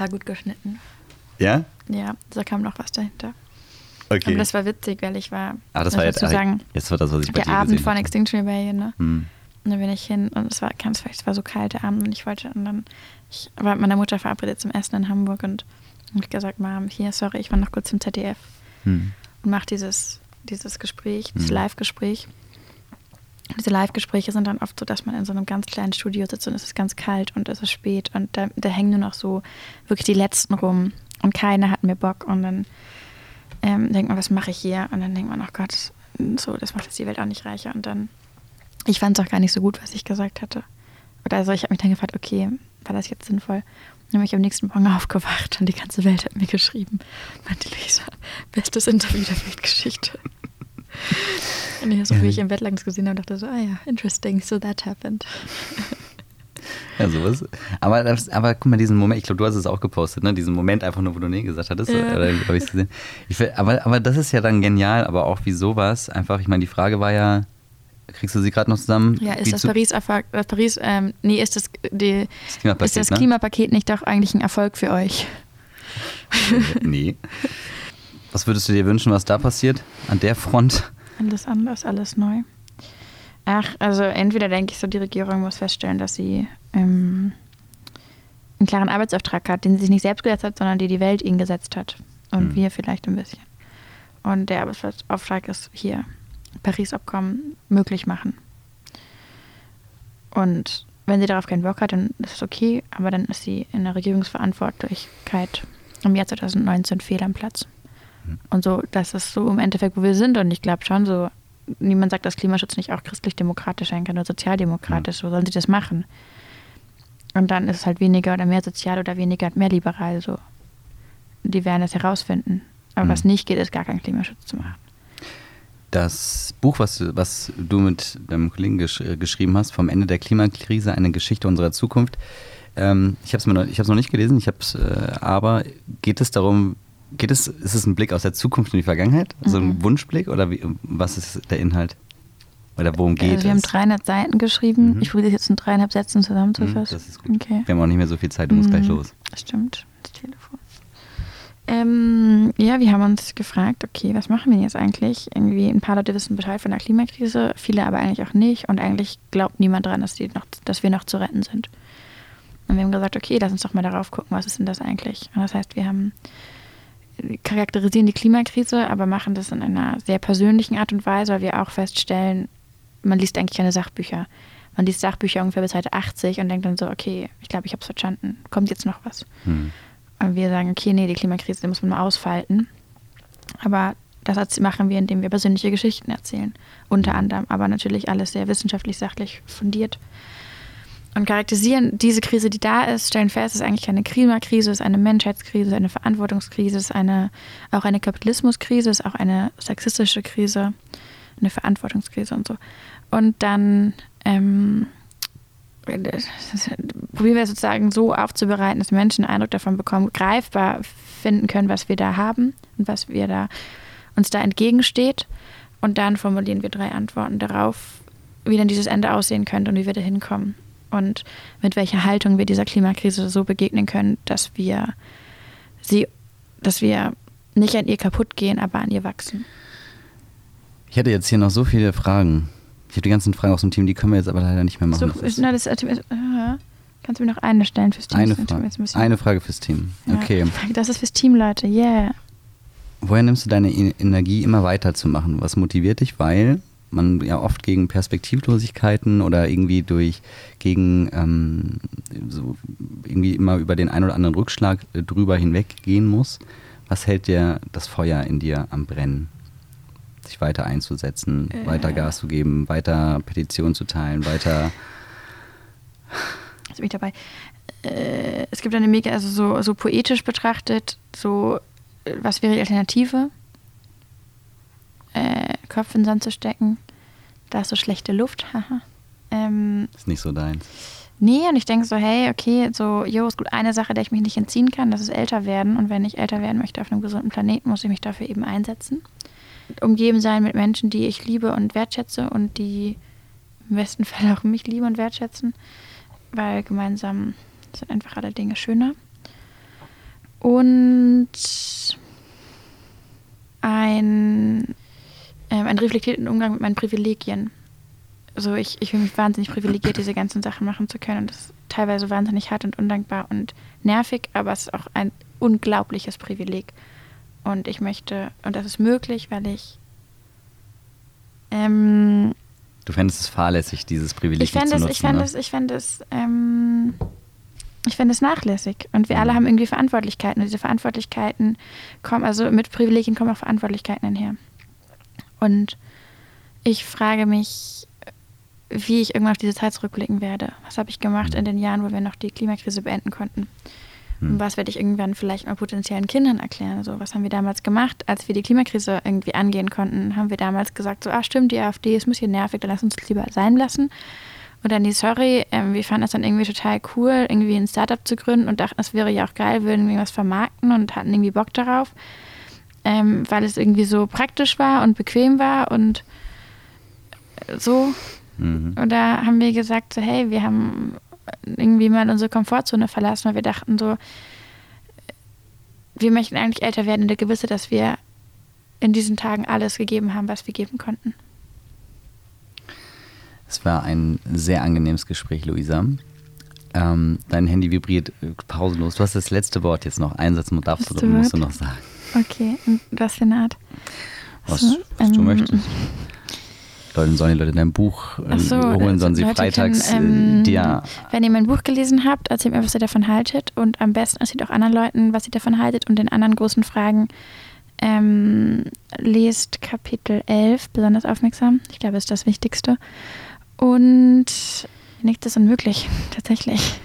war gut geschnitten. Ja? Ja, da kam noch was dahinter. Okay. Aber das war witzig, weil ich war. Ah, das war jetzt, sagen, jetzt war das, was ich bei der dir Abend von Extinction Rebellion, ne? Hm. Und dann bin ich hin und es war ganz es war so kalt der Abend und ich wollte und dann ich war mit meiner Mutter verabredet zum Essen in Hamburg und habe gesagt, Mom, hier, sorry, ich war noch kurz im ZDF hm. und mache dieses, dieses Gespräch, dieses hm. Live-Gespräch. Diese Live-Gespräche sind dann oft so, dass man in so einem ganz kleinen Studio sitzt und es ist ganz kalt und es ist spät und da, da hängen nur noch so wirklich die Letzten rum und keiner hat mehr Bock und dann ähm, denkt man, was mache ich hier? Und dann denkt man, oh Gott, so, das macht jetzt die Welt auch nicht reicher und dann, ich fand es auch gar nicht so gut, was ich gesagt hatte. Oder also ich habe mich dann gefragt, okay, war das jetzt sinnvoll? Dann bin ich am nächsten Morgen aufgewacht und die ganze Welt hat mir geschrieben, meinte Lisa, bestes Interview der Weltgeschichte. und ich so, wie ich im Bett langs gesehen habe, dachte so, ah ja, interesting, so that happened. Ja, sowas. Aber, aber guck mal, diesen Moment, ich glaube, du hast es auch gepostet, ne? Diesen Moment einfach nur, wo du Nee gesagt hattest. Ja. Oder habe ich gesehen? Ich will, aber, aber das ist ja dann genial, aber auch wie sowas. Einfach, ich meine, die Frage war ja, Kriegst du sie gerade noch zusammen? Ja, ist das Paris, das Paris ähm, nee, ist das, die, das Klimapaket, ist das ne? Klimapaket nicht doch eigentlich ein Erfolg für euch? nee. Was würdest du dir wünschen, was da passiert an der Front? Alles anders, alles neu. Ach, also entweder denke ich so, die Regierung muss feststellen, dass sie ähm, einen klaren Arbeitsauftrag hat, den sie sich nicht selbst gesetzt hat, sondern die die Welt ihnen gesetzt hat. Und mhm. wir vielleicht ein bisschen. Und der Arbeitsauftrag ist hier Paris-Abkommen möglich machen. Und wenn sie darauf keinen Bock hat, dann ist es okay, aber dann ist sie in der Regierungsverantwortlichkeit im Jahr 2019 fehl am Platz. Mhm. Und so, das ist so im Endeffekt, wo wir sind. Und ich glaube schon so, niemand sagt, dass Klimaschutz nicht auch christlich-demokratisch sein kann oder sozialdemokratisch. So sollen sie das machen. Und dann ist es halt weniger oder mehr sozial oder weniger mehr liberal. So. Die werden das herausfinden. Aber Mhm. was nicht geht, ist gar keinen Klimaschutz zu machen. Das Buch, was, du- was du mit deinem Kollegen gesch äh, geschrieben hast, vom Ende der Klimakrise, eine Geschichte unserer Zukunft. Ähm, ich habe es noch, ich noch nicht gelesen, ich hab's, äh, aber geht es darum, geht es, ist es ein Blick aus der Zukunft in die Vergangenheit? Also ein Mhm. Wunschblick oder wie, was ist der Inhalt? Oder worum geht also wir haben es? 300 Seiten geschrieben. Mhm. Ich probiere das jetzt in dreieinhalb Sätzen zusammenzufassen. das ist gut. Okay. Wir haben auch nicht mehr so viel Zeit, du musst gleich Mhm. los. Stimmt. Ähm, ja, wir haben uns gefragt, okay, was machen wir jetzt eigentlich? Irgendwie ein paar Leute wissen Bescheid von der Klimakrise, viele aber eigentlich auch nicht. Und eigentlich glaubt niemand daran, dass, dass wir noch zu retten sind. Und wir haben gesagt, okay, lass uns doch mal darauf gucken, was ist denn das eigentlich? Und das heißt, wir haben charakterisieren die Klimakrise, aber machen das in einer sehr persönlichen Art und Weise, weil wir auch feststellen, man liest eigentlich keine Sachbücher. Man liest Sachbücher ungefähr bis Seite 80 und denkt dann so, okay, ich glaube, ich habe es verstanden. Kommt jetzt noch was? Hm. Wir sagen, okay, nee, die Klimakrise, die muss man mal ausfalten. Aber das machen wir, indem wir persönliche Geschichten erzählen. Unter anderem, aber natürlich alles sehr wissenschaftlich, sachlich fundiert. Und charakterisieren diese Krise, die da ist, stellen fest, es ist eigentlich keine Klimakrise, es ist eine Menschheitskrise, eine Verantwortungskrise, es ist eine, auch eine Kapitalismuskrise, es ist auch eine sexistische Krise, eine Verantwortungskrise und so. Und dann ähm, probieren wir sozusagen so aufzubereiten, dass Menschen einen Eindruck davon bekommen, greifbar finden können, was wir da haben und was wir da uns da entgegensteht. Und dann formulieren wir drei Antworten darauf, wie dann dieses Ende aussehen könnte und wie wir da hinkommen. Und mit welcher Haltung wir dieser Klimakrise so begegnen können, dass wir sie, dass wir nicht an ihr kaputt gehen, aber an ihr wachsen. Ich hätte jetzt hier noch so viele Fragen. Ich habe die ganzen Fragen aus dem Team, die können wir jetzt aber leider nicht mehr machen. So, Das na, das, äh, kannst du mir noch eine stellen fürs Team? eine, Fra eine Frage fürs Team. Ja. Okay. Das ist fürs Team, Leute, yeah. Woher nimmst du deine E- Energie, immer weiterzumachen? Was motiviert dich? Weil man ja oft gegen Perspektivlosigkeiten oder irgendwie durch gegen ähm, so irgendwie immer über den einen oder anderen Rückschlag äh, drüber hinweggehen muss. Was hält dir das Feuer in dir am Brennen? Sich weiter einzusetzen, Äh. weiter Gas zu geben, weiter Petitionen zu teilen, weiter. Jetzt bin ich dabei. Äh, es gibt eine mega, also so, so poetisch betrachtet, so, äh, was wäre die Alternative? Äh, Kopf in den Sand zu stecken. Da ist so schlechte Luft, haha. Ähm, Ist nicht so deins. nee, und ich denke so, hey, okay, so, jo, ist gut, eine Sache, der ich mich nicht entziehen kann, das ist älter werden. Und wenn ich älter werden möchte auf einem gesunden Planeten, muss ich mich dafür eben einsetzen. Umgeben sein mit Menschen, die ich liebe und wertschätze und die im besten Fall auch mich lieben und wertschätzen, weil gemeinsam sind einfach alle Dinge schöner. Und ein, ähm, einen reflektierten Umgang mit meinen Privilegien. Also ich, ich fühle mich wahnsinnig privilegiert, diese ganzen Sachen machen zu können. Und das ist teilweise wahnsinnig hart und undankbar und nervig, aber es ist auch ein unglaubliches Privileg. Und ich möchte, und das ist möglich, weil ich ähm, Du fändest es fahrlässig, dieses Privileg ich fände nicht es, zu nutzen. ich fände ne? es, ich fände es, ähm, ich es nachlässig. Und wir alle haben irgendwie Verantwortlichkeiten. Und diese Verantwortlichkeiten kommen, also mit Privilegien kommen auch Verantwortlichkeiten einher. Und ich frage mich, wie ich irgendwann auf diese Zeit zurückblicken werde. Was habe ich gemacht in den Jahren, wo wir noch die Klimakrise beenden konnten? Hm. Und was werde ich irgendwann vielleicht mal potenziellen Kindern erklären? Also, was haben wir damals gemacht, als wir die Klimakrise irgendwie angehen konnten? Haben wir damals gesagt, so, ah, stimmt, die AfD ist ein bisschen nervig, dann lass uns lieber sein lassen. Oder nee, sorry, ähm, wir fanden das dann irgendwie total cool, irgendwie ein Startup zu gründen und dachten, es wäre ja auch geil, würden irgendwas vermarkten und hatten irgendwie Bock darauf, ähm, weil es irgendwie so praktisch war und bequem war und so. Mhm. Oder haben wir gesagt, so, hey, wir haben irgendwie mal unsere Komfortzone verlassen, weil wir dachten so, wir möchten eigentlich älter werden in der Gewisse, dass wir in diesen Tagen alles gegeben haben, was wir geben konnten. Es war ein sehr angenehmes Gespräch, Luisa. Ähm, dein Handy vibriert pausenlos. Du hast das letzte Wort jetzt noch. Einen Satz darfst du, musst du noch sagen. Okay, was für eine Art? Was, was du ähm, möchtest. Leute, sollen die Leute dein Buch äh, so, holen, sollen sie Leute freitags können, ähm, äh, dir. Wenn ihr mein Buch gelesen habt, erzählt mir, was ihr davon haltet und am besten erzählt auch anderen Leuten, was ihr davon haltet und den anderen großen Fragen ähm, lest Kapitel 11 besonders aufmerksam. Ich glaube, das ist das Wichtigste. Und nichts ist unmöglich, tatsächlich.